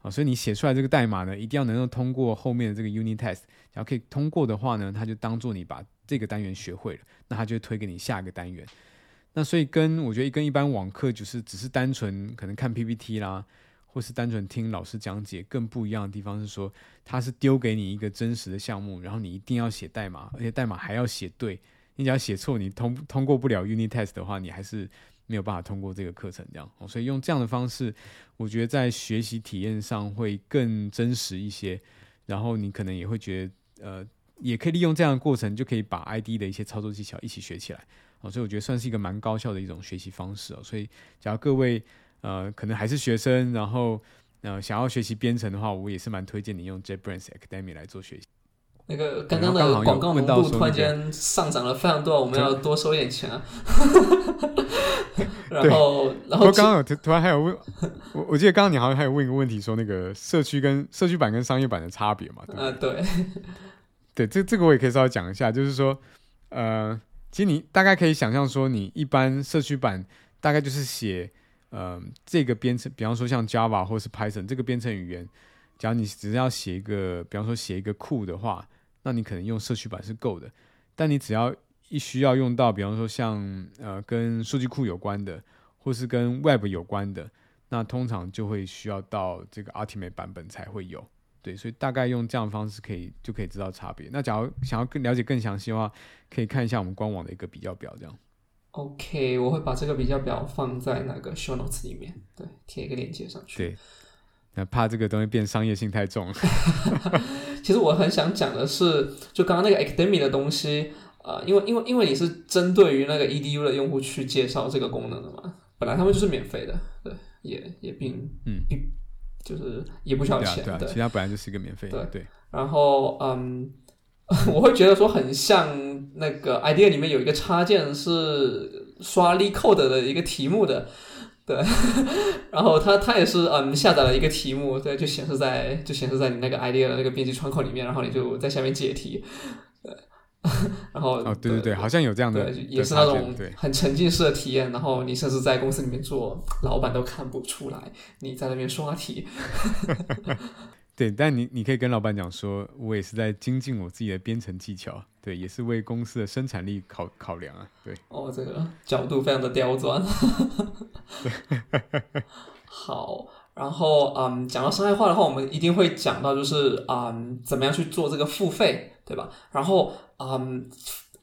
啊，所以你写出来这个代码呢，一定要能够通过后面的这个 unit test。然后可以通过的话呢，它就当做你把这个单元学会了，那它就推给你下一个单元。那所以跟我觉得跟一般网课就是只是单纯可能看 PPT 啦。或是单纯听老师讲解，更不一样的地方是说，他是丢给你一个真实的项目，然后你一定要写代码，而且代码还要写对。你只要写错，你通通过不了 unit test 的话，你还是没有办法通过这个课程，这样，所以用这样的方式，我觉得在学习体验上会更真实一些。然后你可能也会觉得，呃，也可以利用这样的过程，就可以把 ID 的一些操作技巧一起学起来。哦，所以我觉得算是一个蛮高效的一种学习方式哦。所以，假如各位呃可能还是学生，然后呃想要学习编程的话，我也是蛮推荐你用 JetBrains Academy 来做学习。那个刚刚的广告浓度突然间上涨了非常多，我们要多收一点钱啊！然后，然后刚刚有突然还有问，我我记得刚刚你好像还有问一个问题，说那个社区跟社区版跟商业版的差别嘛？呃，对，对，这这个我也可以稍微讲一下，就是说，呃，其实你大概可以想象说，你一般社区版大概就是写，呃，这个编程，比方说像 Java 或是 Python 这个编程语言，假如你只是要写一个，比方说写一个库的话。那你可能用社区版是够的，但你只要一需要用到，比方说像呃跟数据库有关的，或是跟 Web 有关的，那通常就会需要到这个 Ultimate 版本才会有。对，所以大概用这样的方式可以就可以知道差别。那假如想要更了解更详细的话，可以看一下我们官网的一个比较表，这样。OK，我会把这个比较表放在那个 Show Notes 里面，对，贴一个链接上去。对。怕这个东西变商业性太重。其实我很想讲的是，就刚刚那个 academy 的东西，呃，因为因为因为你是针对于那个 edu 的用户去介绍这个功能的嘛，本来他们就是免费的，对，也也并嗯并就是也不需要钱，对，其他本来就是一个免费的，对。然后嗯，我会觉得说很像那个 idea 里面有一个插件是刷 l code 的一个题目的。对，然后它它也是嗯下载了一个题目，对，就显示在就显示在你那个 idea 的那个编辑窗口里面，然后你就在下面解题，对，然后哦对对对，好像有这样的，也是那种很沉浸式的体验，然后你甚至在公司里面做，老板都看不出来你在那边刷题。对，但你你可以跟老板讲说，我也是在精进我自己的编程技巧，对，也是为公司的生产力考考量啊，对。哦，这个角度非常的刁钻。好，然后嗯，讲到商业化的话，我们一定会讲到就是嗯，怎么样去做这个付费，对吧？然后嗯。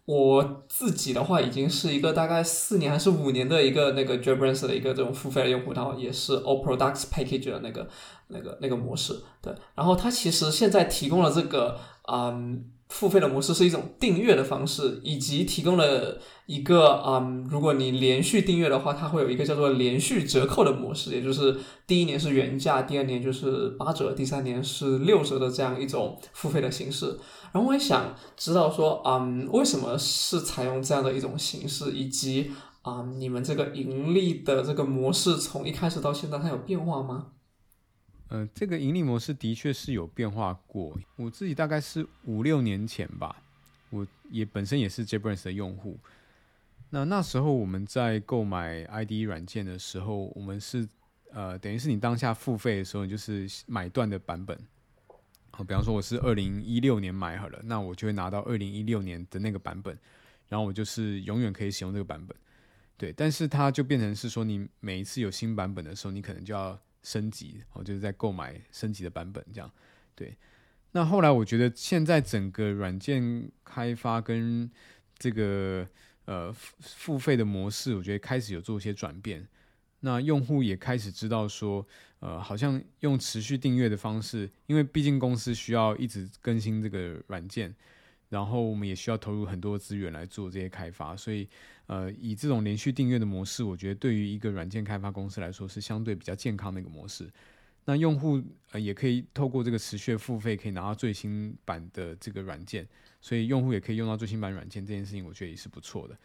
我自己的话，已经是一个大概四年还是五年的一个那个 JetBrains 的一个这种付费的用户，然后也是 All Products Package 的那个那个那个模式，对。然后它其实现在提供了这个嗯付费的模式是一种订阅的方式，以及提供了一个嗯，如果你连续订阅的话，它会有一个叫做连续折扣的模式，也就是第一年是原价，第二年就是八折，第三年是六折的这样一种付费的形式。然后我也想知道说，嗯，为什么是采用这样的一种形式，以及啊，你们这个盈利的这个模式从一开始到现在它有变化吗？呃，这个盈利模式的确是有变化过。我自己大概是五六年前吧，我也本身也是 JetBrains 的用户。那那时候我们在购买 ID 软件的时候，我们是呃，等于是你当下付费的时候，你就是买断的版本。好比方说我是二零一六年买好了，那我就会拿到二零一六年的那个版本，然后我就是永远可以使用这个版本。对，但是它就变成是说，你每一次有新版本的时候，你可能就要升级，哦，就是在购买升级的版本这样。对，那后来我觉得现在整个软件开发跟这个呃付费的模式，我觉得开始有做一些转变。那用户也开始知道说，呃，好像用持续订阅的方式，因为毕竟公司需要一直更新这个软件，然后我们也需要投入很多资源来做这些开发，所以，呃，以这种连续订阅的模式，我觉得对于一个软件开发公司来说是相对比较健康的一个模式。那用户呃也可以透过这个持续付费，可以拿到最新版的这个软件，所以用户也可以用到最新版软件，这件事情我觉得也是不错的。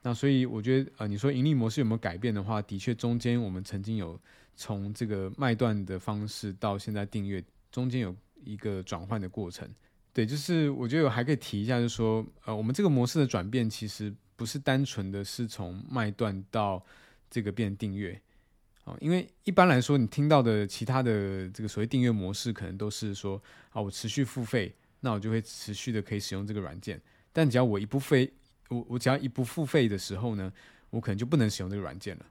那所以我觉得，呃，你说盈利模式有没有改变的话，的确中间我们曾经有从这个卖断的方式到现在订阅，中间有一个转换的过程。对，就是我觉得我还可以提一下，就是说，呃，我们这个模式的转变其实不是单纯的是从卖断到这个变订阅，哦，因为一般来说你听到的其他的这个所谓订阅模式，可能都是说，啊，我持续付费，那我就会持续的可以使用这个软件，但只要我一不费。我我只要一不付费的时候呢，我可能就不能使用这个软件了。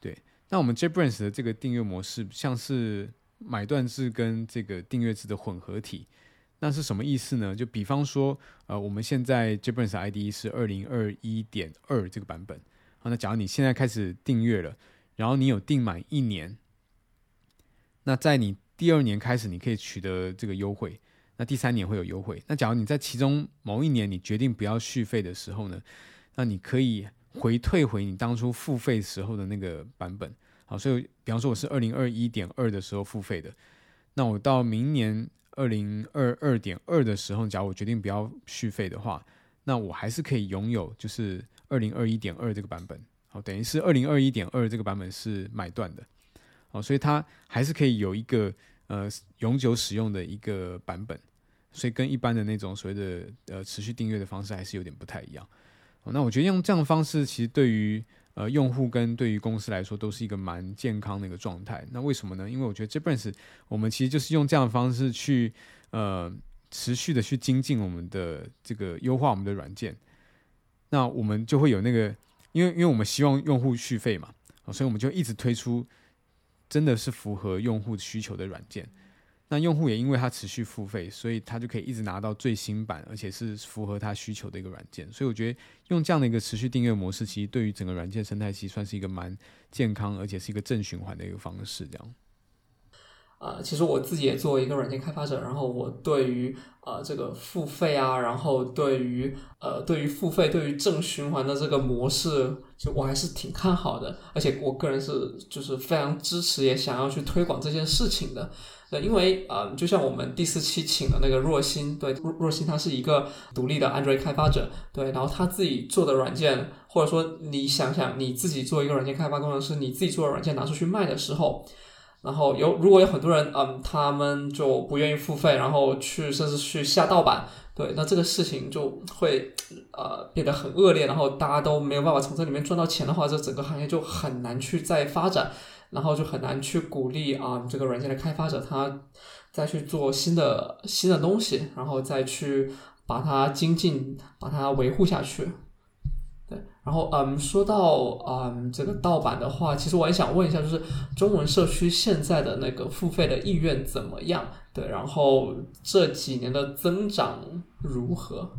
对，那我们 JBrains 的这个订阅模式像是买断制跟这个订阅制的混合体，那是什么意思呢？就比方说，呃，我们现在 JetBrains ID 是二零二一点二这个版本，好，那假如你现在开始订阅了，然后你有订满一年，那在你第二年开始，你可以取得这个优惠。那第三年会有优惠。那假如你在其中某一年你决定不要续费的时候呢，那你可以回退回你当初付费时候的那个版本。好，所以比方说我是二零二一点二的时候付费的，那我到明年二零二二点二的时候，假如我决定不要续费的话，那我还是可以拥有就是二零二一点二这个版本。好，等于是二零二一点二这个版本是买断的。好，所以它还是可以有一个。呃，永久使用的一个版本，所以跟一般的那种所谓的呃持续订阅的方式还是有点不太一样。那我觉得用这样的方式，其实对于呃用户跟对于公司来说都是一个蛮健康的一个状态。那为什么呢？因为我觉得 JetBrains 我们其实就是用这样的方式去呃持续的去精进我们的这个优化我们的软件。那我们就会有那个，因为因为我们希望用户续费嘛，所以我们就一直推出。真的是符合用户需求的软件，那用户也因为他持续付费，所以他就可以一直拿到最新版，而且是符合他需求的一个软件。所以我觉得用这样的一个持续订阅模式，其实对于整个软件生态系算是一个蛮健康，而且是一个正循环的一个方式。这样。啊，其实我自己也作为一个软件开发者，然后我对于呃这个付费啊，然后对于呃对于付费对于正循环的这个模式，就我还是挺看好的，而且我个人是就是非常支持，也想要去推广这件事情的。对，因为啊，就像我们第四期请的那个若心，对若若心，他是一个独立的 Android 开发者，对，然后他自己做的软件，或者说你想想你自己做一个软件开发工程师，你自己做的软件拿出去卖的时候。然后有如果有很多人，嗯，他们就不愿意付费，然后去甚至去下盗版，对，那这个事情就会呃变得很恶劣，然后大家都没有办法从这里面赚到钱的话，这整个行业就很难去再发展，然后就很难去鼓励啊这个软件的开发者他再去做新的新的东西，然后再去把它精进，把它维护下去。对，然后嗯，说到嗯这个盗版的话，其实我也想问一下，就是中文社区现在的那个付费的意愿怎么样？对，然后这几年的增长如何？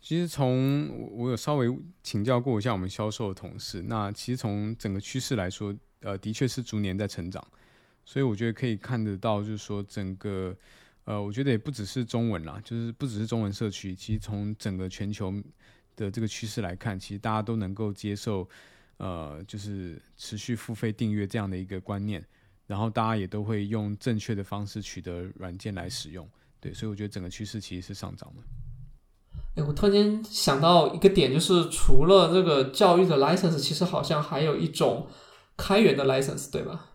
其实从我有稍微请教过一下我们销售的同事，那其实从整个趋势来说，呃，的确是逐年在成长，所以我觉得可以看得到，就是说整个呃，我觉得也不只是中文啦，就是不只是中文社区，其实从整个全球。的这个趋势来看，其实大家都能够接受，呃，就是持续付费订阅这样的一个观念，然后大家也都会用正确的方式取得软件来使用，对，所以我觉得整个趋势其实是上涨的。哎，我突然间想到一个点，就是除了这个教育的 license，其实好像还有一种开源的 license，对吧？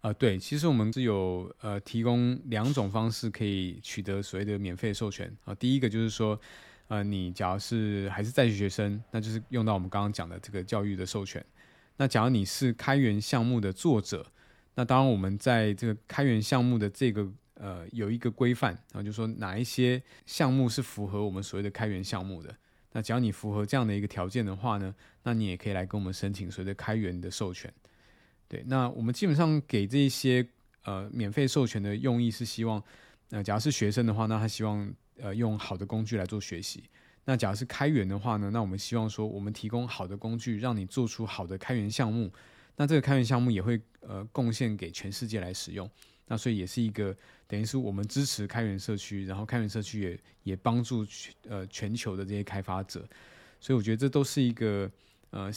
啊，对，其实我们是有呃提供两种方式可以取得所谓的免费授权啊，第一个就是说。呃，你假如是还是在学生，那就是用到我们刚刚讲的这个教育的授权。那假如你是开源项目的作者，那当然我们在这个开源项目的这个呃有一个规范，然后就说哪一些项目是符合我们所谓的开源项目的。那只要你符合这样的一个条件的话呢，那你也可以来跟我们申请所谓的开源的授权。对，那我们基本上给这些呃免费授权的用意是希望，那假如是学生的话，那他希望。呃，用好的工具来做学习。那假如是开源的话呢？那我们希望说，我们提供好的工具，让你做出好的开源项目。那这个开源项目也会呃贡献给全世界来使用。那所以也是一个等于是我们支持开源社区，然后开源社区也也帮助呃全球的这些开发者。所以我觉得这都是一个呃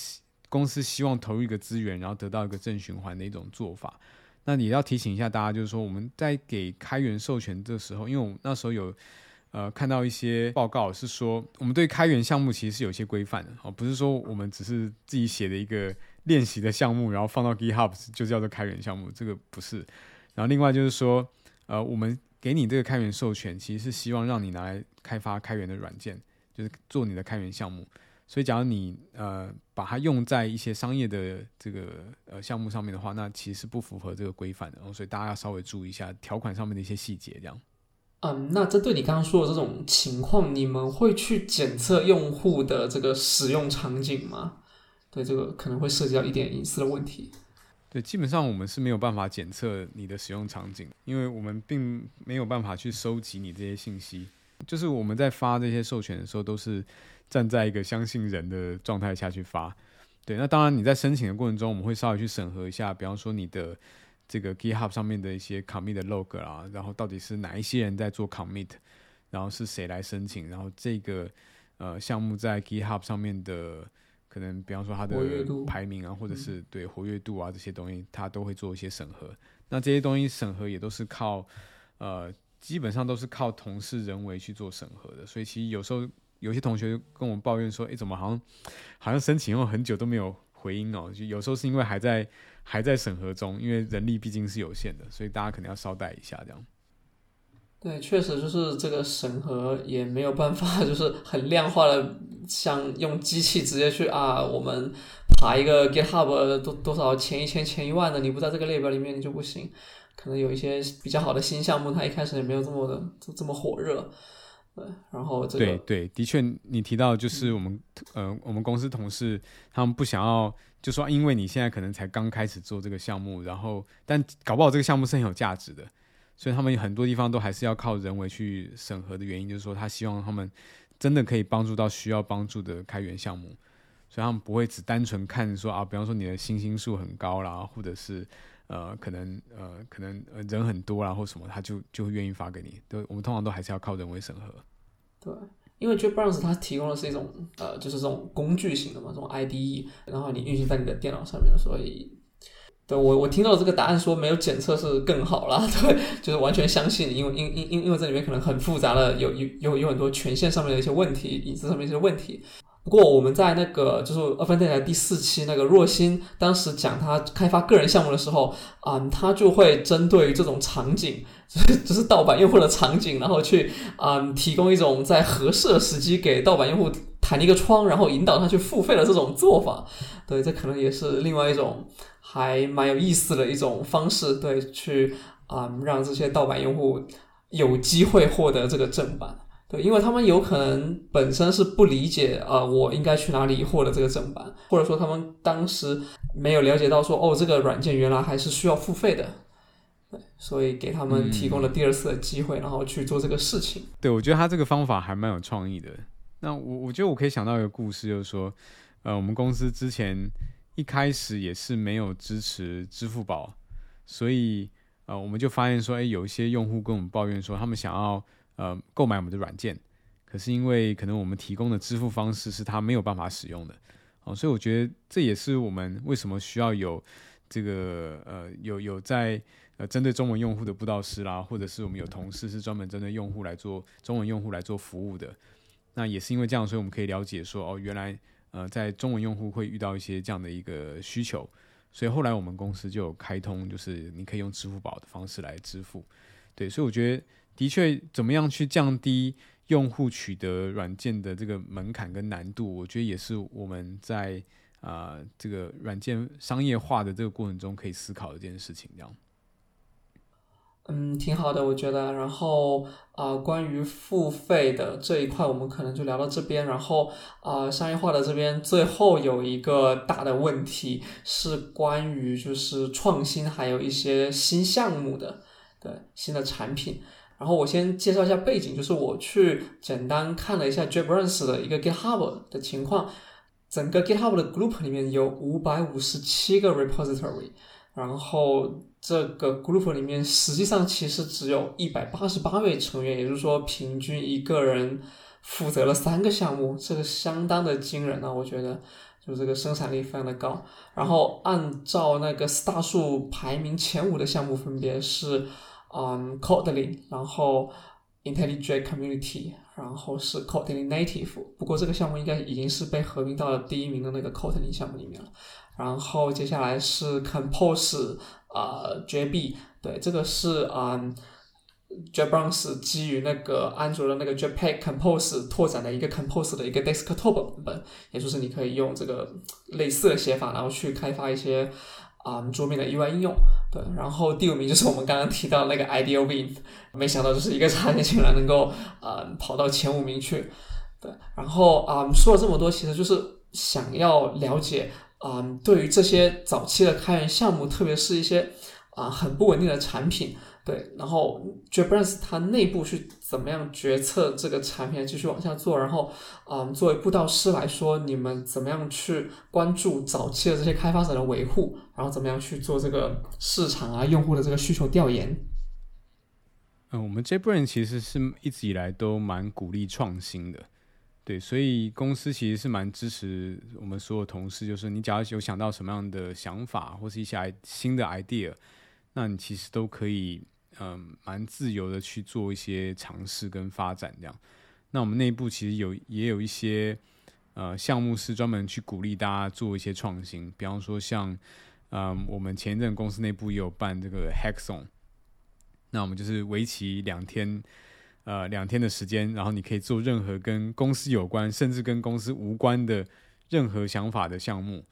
公司希望投入一个资源，然后得到一个正循环的一种做法。那你要提醒一下大家，就是说我们在给开源授权的时候，因为我那时候有。呃，看到一些报告是说，我们对开源项目其实是有些规范的哦，不是说我们只是自己写的一个练习的项目，然后放到 GitHub 就叫做开源项目，这个不是。然后另外就是说，呃，我们给你这个开源授权，其实是希望让你拿来开发开源的软件，就是做你的开源项目。所以，假如你呃把它用在一些商业的这个呃项目上面的话，那其实是不符合这个规范的。然后，所以大家要稍微注意一下条款上面的一些细节，这样。嗯，那针对你刚刚说的这种情况，你们会去检测用户的这个使用场景吗？对，这个可能会涉及到一点隐私的问题。对，基本上我们是没有办法检测你的使用场景，因为我们并没有办法去收集你这些信息。就是我们在发这些授权的时候，都是站在一个相信人的状态下去发。对，那当然你在申请的过程中，我们会稍微去审核一下，比方说你的这个 GitHub 上面的一些 commit 的 log 啊，然后到底是哪一些人在做 commit，然后是谁来申请，然后这个呃项目在 GitHub 上面的可能，比方说它的排名啊，或者是对活跃度啊这些东西，它都会做一些审核。那这些东西审核也都是靠呃，基本上都是靠同事人为去做审核的，所以其实有时候。有些同学跟我们抱怨说：“哎，怎么好像好像申请后很久都没有回音哦？就有时候是因为还在还在审核中，因为人力毕竟是有限的，所以大家可能要稍待一下这样。”对，确实就是这个审核也没有办法，就是很量化的，像用机器直接去啊，我们爬一个 GitHub 多多少前一千前一万的，你不在这个列表里面你就不行。可能有一些比较好的新项目，它一开始也没有这么的这么火热。对，然后这个对对，的确，你提到就是我们呃，我们公司同事他们不想要，就说因为你现在可能才刚开始做这个项目，然后但搞不好这个项目是很有价值的，所以他们很多地方都还是要靠人为去审核的原因，就是说他希望他们真的可以帮助到需要帮助的开源项目，所以他们不会只单纯看说啊，比方说你的星星数很高啦，或者是呃可能呃可能呃人很多啦或什么，他就就愿意发给你。都我们通常都还是要靠人为审核。对，因为 JetBrains 它提供的是一种呃，就是这种工具型的嘛，这种 IDE，然后你运行在你的电脑上面，所以，对我我听到这个答案说没有检测是更好啦，对，就是完全相信，因为因因因因为这里面可能很复杂的，有有有有很多权限上面的一些问题，隐私上面一些问题。不过我们在那个就是二分电台第四期那个若心当时讲他开发个人项目的时候啊，他就会针对于这种场景，就是盗版用户的场景，然后去啊提供一种在合适的时机给盗版用户弹一个窗，然后引导他去付费的这种做法。对，这可能也是另外一种还蛮有意思的一种方式，对，去啊让这些盗版用户有机会获得这个正版。对，因为他们有可能本身是不理解啊，我应该去哪里获得这个正版，或者说他们当时没有了解到说，哦，这个软件原来还是需要付费的，对，所以给他们提供了第二次的机会，然后去做这个事情。对，我觉得他这个方法还蛮有创意的。那我我觉得我可以想到一个故事，就是说，呃，我们公司之前一开始也是没有支持支付宝，所以呃，我们就发现说，哎，有一些用户跟我们抱怨说，他们想要。呃，购买我们的软件，可是因为可能我们提供的支付方式是他没有办法使用的，哦，所以我觉得这也是我们为什么需要有这个呃有有在呃针对中文用户的布道师啦，或者是我们有同事是专门针对用户来做中文用户来做服务的，那也是因为这样，所以我们可以了解说哦，原来呃在中文用户会遇到一些这样的一个需求，所以后来我们公司就有开通，就是你可以用支付宝的方式来支付，对，所以我觉得。的确，怎么样去降低用户取得软件的这个门槛跟难度？我觉得也是我们在啊这个软件商业化的这个过程中可以思考的一件事情。这样，嗯，挺好的，我觉得。然后啊，关于付费的这一块，我们可能就聊到这边。然后啊，商业化的这边最后有一个大的问题是关于就是创新，还有一些新项目的对新的产品。然后我先介绍一下背景，就是我去简单看了一下 JetBrains 的一个 GitHub 的情况，整个 GitHub 的 group 里面有五百五十七个 repository，然后这个 group 里面实际上其实只有一百八十八位成员，也就是说平均一个人负责了三个项目，这个相当的惊人啊！我觉得就这个生产力非常的高。然后按照那个 star 数排名前五的项目分别是。嗯，Kotlin，然后 IntelliJ Community，然后是 Kotlin Native。不过这个项目应该已经是被合并到了第一名的那个 Kotlin 项目里面了。然后接下来是 Compose，啊，JB，对，这个是啊，JetBrains 基于那个安卓的那个 Jetpack Compose 拓展的一个 Compose 的一个 Desktop 版本，也就是你可以用这个类似的写法，然后去开发一些。啊，桌面的意外应用，对，然后第五名就是我们刚刚提到那个 Ideal Win，没想到就是一个插件竟然能够啊跑到前五名去，对，然后啊说了这么多，其实就是想要了解啊，对于这些早期的开源项目，特别是一些啊很不稳定的产品，对，然后 JetBrains 它内部是怎么样决策这个产品继续往下做？然后，嗯，作为布道师来说，你们怎么样去关注早期的这些开发者的维护？然后怎么样去做这个市场啊、用户的这个需求调研？嗯，我们 JetBrains 其实是一直以来都蛮鼓励创新的，对，所以公司其实是蛮支持我们所有同事，就是你假如有想到什么样的想法或是一些新的 idea，那你其实都可以。嗯，蛮自由的去做一些尝试跟发展这样。那我们内部其实有也有一些呃项目是专门去鼓励大家做一些创新，比方说像嗯我们前一阵公司内部也有办这个 Hackathon，那我们就是为期两天呃两天的时间，然后你可以做任何跟公司有关，甚至跟公司无关的任何想法的项目。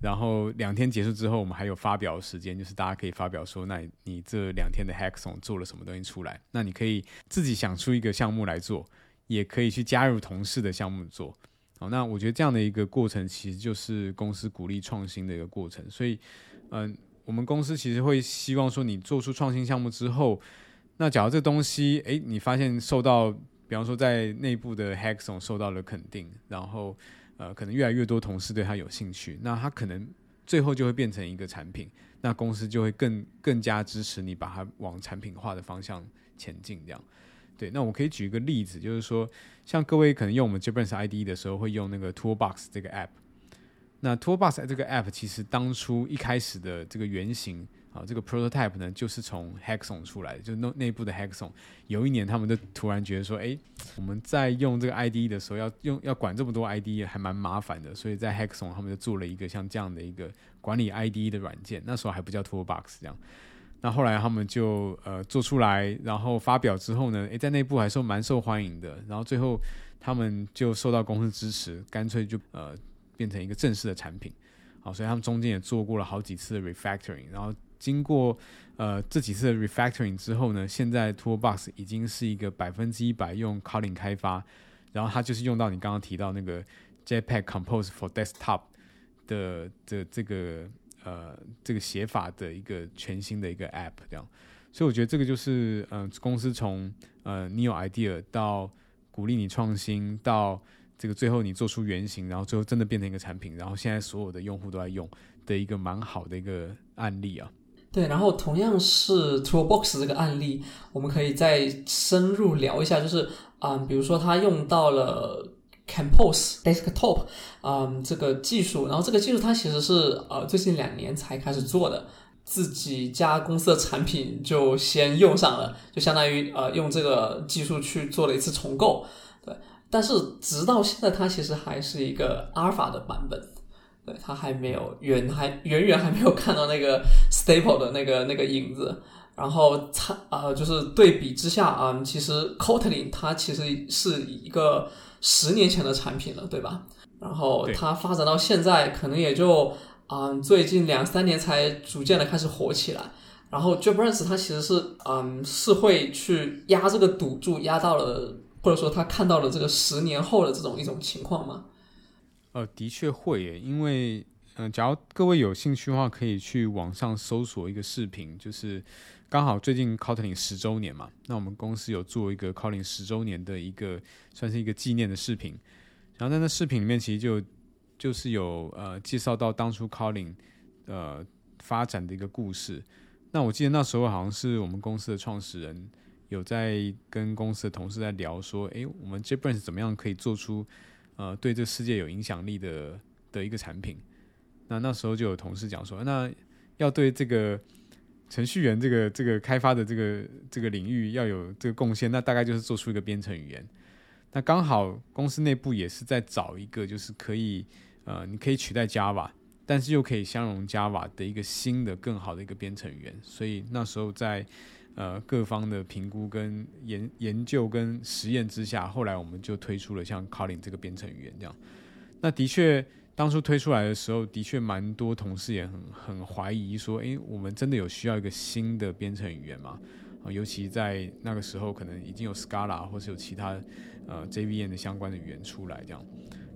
然后两天结束之后，我们还有发表时间，就是大家可以发表说，那你这两天的 hackathon 做了什么东西出来？那你可以自己想出一个项目来做，也可以去加入同事的项目做。好，那我觉得这样的一个过程，其实就是公司鼓励创新的一个过程。所以，嗯，我们公司其实会希望说，你做出创新项目之后，那假如这东西，诶，你发现受到，比方说在内部的 hackathon 受到了肯定，然后。呃，可能越来越多同事对他有兴趣，那他可能最后就会变成一个产品，那公司就会更更加支持你把它往产品化的方向前进。这样，对。那我可以举一个例子，就是说，像各位可能用我们 JetBrains ID 的时候，会用那个 Toolbox 这个 App。那 Toolbox 这个 App 其实当初一开始的这个原型。啊，这个 prototype 呢，就是从 Hackathon 出来的，就内内部的 Hackathon。有一年，他们就突然觉得说，哎，我们在用这个 ID 的时候，要用要管这么多 ID，还蛮麻烦的。所以在 Hackathon，他们就做了一个像这样的一个管理 ID 的软件。那时候还不叫 Toolbox 这样。那后来他们就呃做出来，然后发表之后呢，诶，在内部还是蛮受欢迎的。然后最后他们就受到公司支持，干脆就呃变成一个正式的产品。好，所以他们中间也做过了好几次的 refactoring，然后。经过呃这几次的 refactoring 之后呢，现在 Toolbox 已经是一个百分之一百用 Kotlin 开发，然后它就是用到你刚刚提到那个 Jetpack Compose for Desktop 的的这个呃这个写法的一个全新的一个 App 这样，所以我觉得这个就是嗯公司从呃你有 idea 到鼓励你创新，到这个最后你做出原型，然后最后真的变成一个产品，然后现在所有的用户都在用的一个蛮好的一个案例啊。对，然后同样是 Toolbox 这个案例，我们可以再深入聊一下，就是啊，比如说它用到了 Compose Desktop 啊这个技术，然后这个技术它其实是呃最近两年才开始做的，自己家公司的产品就先用上了，就相当于呃用这个技术去做了一次重构，对，但是直到现在它其实还是一个阿尔法的版本。对，它还没有远，还远远还没有看到那个 stable 的那个那个影子。然后它呃，就是对比之下啊，其实 Kotlin 它其实是一个十年前的产品了，对吧？然后它发展到现在，可能也就啊，最近两三年才逐渐的开始火起来。然后 JetBrains 它其实是嗯，是会去压这个赌注，压到了，或者说他看到了这个十年后的这种一种情况吗？呃，的确会耶，因为嗯，假如各位有兴趣的话，可以去网上搜索一个视频，就是刚好最近 Kotlin 十周年嘛，那我们公司有做一个 Kotlin 十周年的一个算是一个纪念的视频，然后在那视频里面其实就就是有呃介绍到当初 Kotlin 呃发展的一个故事。那我记得那时候好像是我们公司的创始人有在跟公司的同事在聊说，诶，我们 j b r a n s 怎么样可以做出。呃，对这世界有影响力的的一个产品，那那时候就有同事讲说，那要对这个程序员这个这个开发的这个这个领域要有这个贡献，那大概就是做出一个编程语言。那刚好公司内部也是在找一个，就是可以呃，你可以取代 Java，但是又可以相容 Java 的一个新的更好的一个编程语言。所以那时候在。呃，各方的评估跟研研究跟实验之下，后来我们就推出了像 Kotlin 这个编程语言这样。那的确，当初推出来的时候，的确蛮多同事也很很怀疑说，诶，我们真的有需要一个新的编程语言吗？啊，尤其在那个时候，可能已经有 Scala 或是有其他呃 JVM 的相关的语言出来这样。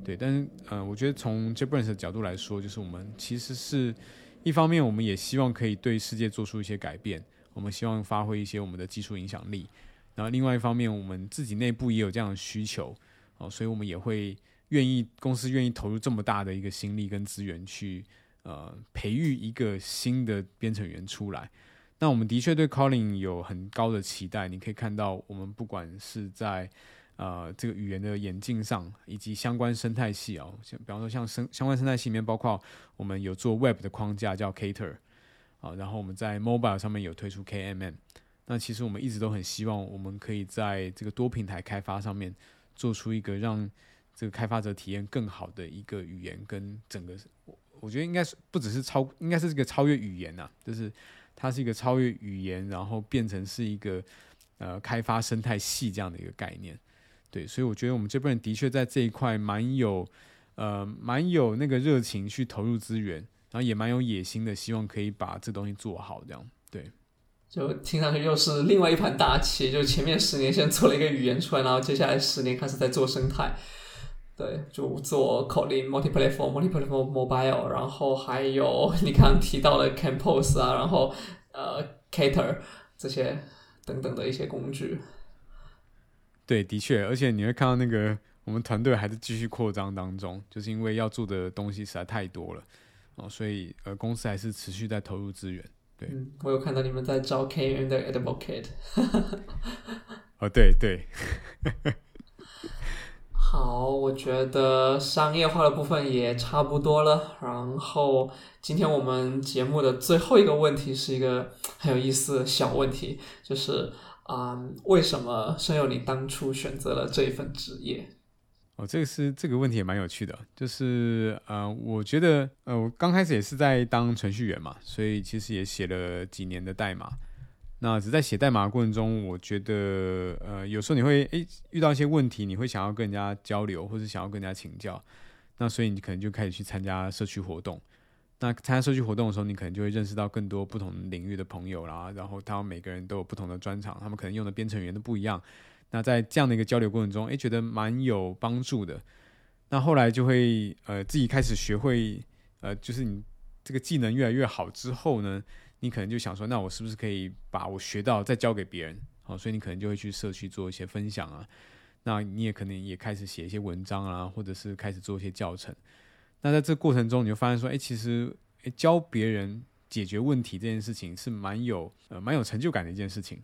对，但是呃，我觉得从 JetBrains 的角度来说，就是我们其实是一方面，我们也希望可以对世界做出一些改变。我们希望发挥一些我们的技术影响力。然后另外一方面，我们自己内部也有这样的需求，哦，所以我们也会愿意公司愿意投入这么大的一个心力跟资源去呃培育一个新的编程员出来。那我们的确对 Calling 有很高的期待。你可以看到，我们不管是在呃这个语言的演进上，以及相关生态系哦，像比方说像生相关生态系里面，包括我们有做 Web 的框架叫 Cater 啊，然后我们在 Mobile 上面有推出 KMM。那其实我们一直都很希望，我们可以在这个多平台开发上面做出一个让这个开发者体验更好的一个语言，跟整个我我觉得应该是不只是超，应该是这个超越语言呐，就是它是一个超越语言，然后变成是一个呃开发生态系这样的一个概念。对，所以我觉得我们这边的确在这一块蛮有呃蛮有那个热情去投入资源，然后也蛮有野心的，希望可以把这东西做好这样。对。就听上去又是另外一盘大棋，就前面十年先做了一个语言出来，然后接下来十年开始在做生态，对，就做口令 multi-platform、multi-platform mobile，然后还有 你刚刚提到的 Compose 啊，然后呃 Cater 这些等等的一些工具。对，的确，而且你会看到那个我们团队还是继续扩张当中，就是因为要做的东西实在太多了哦，所以呃公司还是持续在投入资源。对，我有看到你们在招 N 的 Advocate。哦，对对。好，我觉得商业化的部分也差不多了。然后，今天我们节目的最后一个问题是一个很有意思的小问题，就是啊，为什么申友你当初选择了这一份职业？哦，这个是这个问题也蛮有趣的，就是呃，我觉得呃，我刚开始也是在当程序员嘛，所以其实也写了几年的代码。那只在写代码的过程中，我觉得呃，有时候你会诶遇到一些问题，你会想要跟人家交流，或者想要跟人家请教。那所以你可能就开始去参加社区活动。那参加社区活动的时候，你可能就会认识到更多不同领域的朋友啦。然后他们每个人都有不同的专长，他们可能用的编程语言都不一样。那在这样的一个交流过程中，诶，觉得蛮有帮助的。那后来就会呃自己开始学会呃，就是你这个技能越来越好之后呢，你可能就想说，那我是不是可以把我学到再教给别人？好，所以你可能就会去社区做一些分享啊。那你也可能也开始写一些文章啊，或者是开始做一些教程。那在这过程中，你就发现说，哎，其实诶教别人解决问题这件事情是蛮有呃蛮有成就感的一件事情。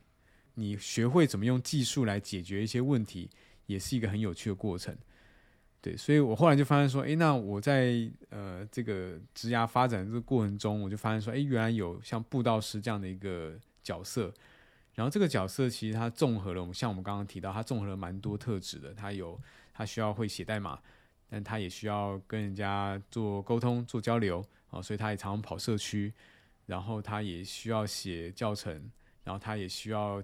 你学会怎么用技术来解决一些问题，也是一个很有趣的过程。对，所以我后来就发现说，诶，那我在呃这个职涯发展这个过程中，我就发现说，诶，原来有像布道师这样的一个角色。然后这个角色其实它综合了，我们像我们刚刚提到，它综合了蛮多特质的。它有它需要会写代码，但它也需要跟人家做沟通、做交流啊，所以它也常常跑社区。然后它也需要写教程，然后它也需要。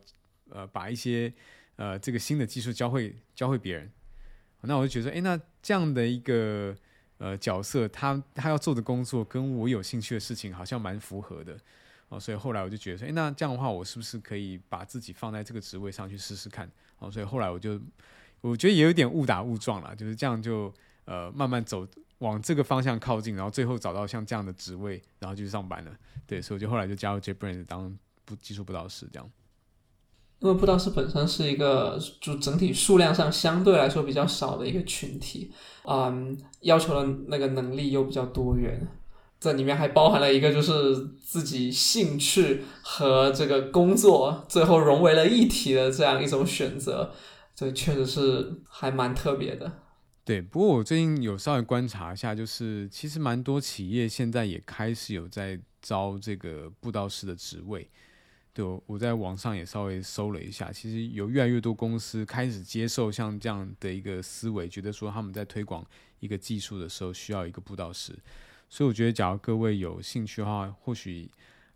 呃，把一些呃这个新的技术教会教会别人，那我就觉得，哎，那这样的一个呃角色，他他要做的工作跟我有兴趣的事情好像蛮符合的哦，所以后来我就觉得说，哎，那这样的话，我是不是可以把自己放在这个职位上去试试看？哦，所以后来我就我觉得也有点误打误撞了，就是这样就呃慢慢走往这个方向靠近，然后最后找到像这样的职位，然后就去上班了。对，所以我就后来就加入 J Brand 当不技术不导师这样。因为布道师本身是一个就整体数量上相对来说比较少的一个群体，嗯，要求的那个能力又比较多元，这里面还包含了一个就是自己兴趣和这个工作最后融为了一体的这样一种选择，这确实是还蛮特别的。对，不过我最近有稍微观察一下，就是其实蛮多企业现在也开始有在招这个布道师的职位。对，我在网上也稍微搜了一下，其实有越来越多公司开始接受像这样的一个思维，觉得说他们在推广一个技术的时候需要一个布道师。所以我觉得，假如各位有兴趣的话，或许，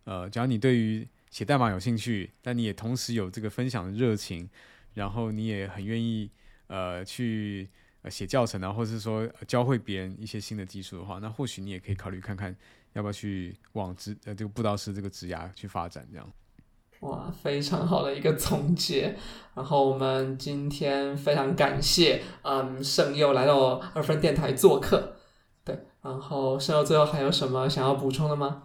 呃，假如你对于写代码有兴趣，但你也同时有这个分享的热情，然后你也很愿意呃去呃写教程啊，或是说教会别人一些新的技术的话，那或许你也可以考虑看看，要不要去往职呃这个布道师这个职涯去发展这样。哇，非常好的一个总结。然后我们今天非常感谢，嗯，圣佑来到二分电台做客。对，然后圣佑最后还有什么想要补充的吗？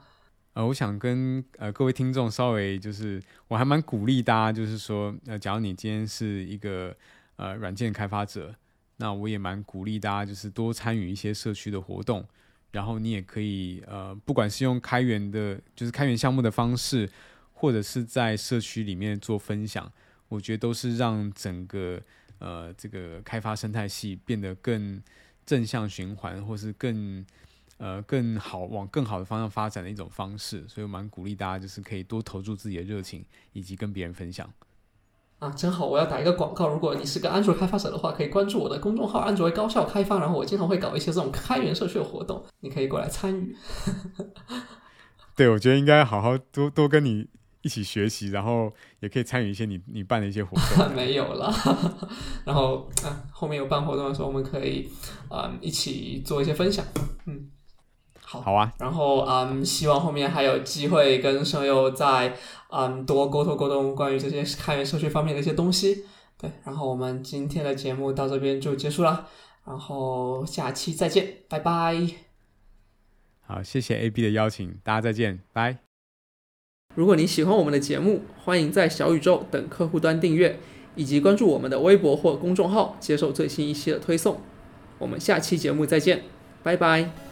呃，我想跟呃各位听众稍微就是，我还蛮鼓励大家，就是说，呃，假如你今天是一个呃软件开发者，那我也蛮鼓励大家，就是多参与一些社区的活动，然后你也可以呃，不管是用开源的，就是开源项目的方式，或者是在社区里面做分享，我觉得都是让整个呃这个开发生态系变得更正向循环，或是更。呃，更好往更好的方向发展的一种方式，所以我蛮鼓励大家，就是可以多投注自己的热情，以及跟别人分享。啊，真好！我要打一个广告，如果你是个安卓开发者的话，可以关注我的公众号“安卓高效开发”，然后我经常会搞一些这种开源社区的活动，你可以过来参与。对，我觉得应该好好多多跟你一起学习，然后也可以参与一些你你办的一些活动。没有了，然后啊，后面有办活动的时候，我们可以嗯一起做一些分享。嗯。好啊，然后嗯，希望后面还有机会跟声优再嗯多沟通沟通关于这些开源社区方面的一些东西。对，然后我们今天的节目到这边就结束了，然后下期再见，拜拜。好，谢谢 AB 的邀请，大家再见，拜。如果你喜欢我们的节目，欢迎在小宇宙等客户端订阅，以及关注我们的微博或公众号，接受最新一期的推送。我们下期节目再见，拜拜。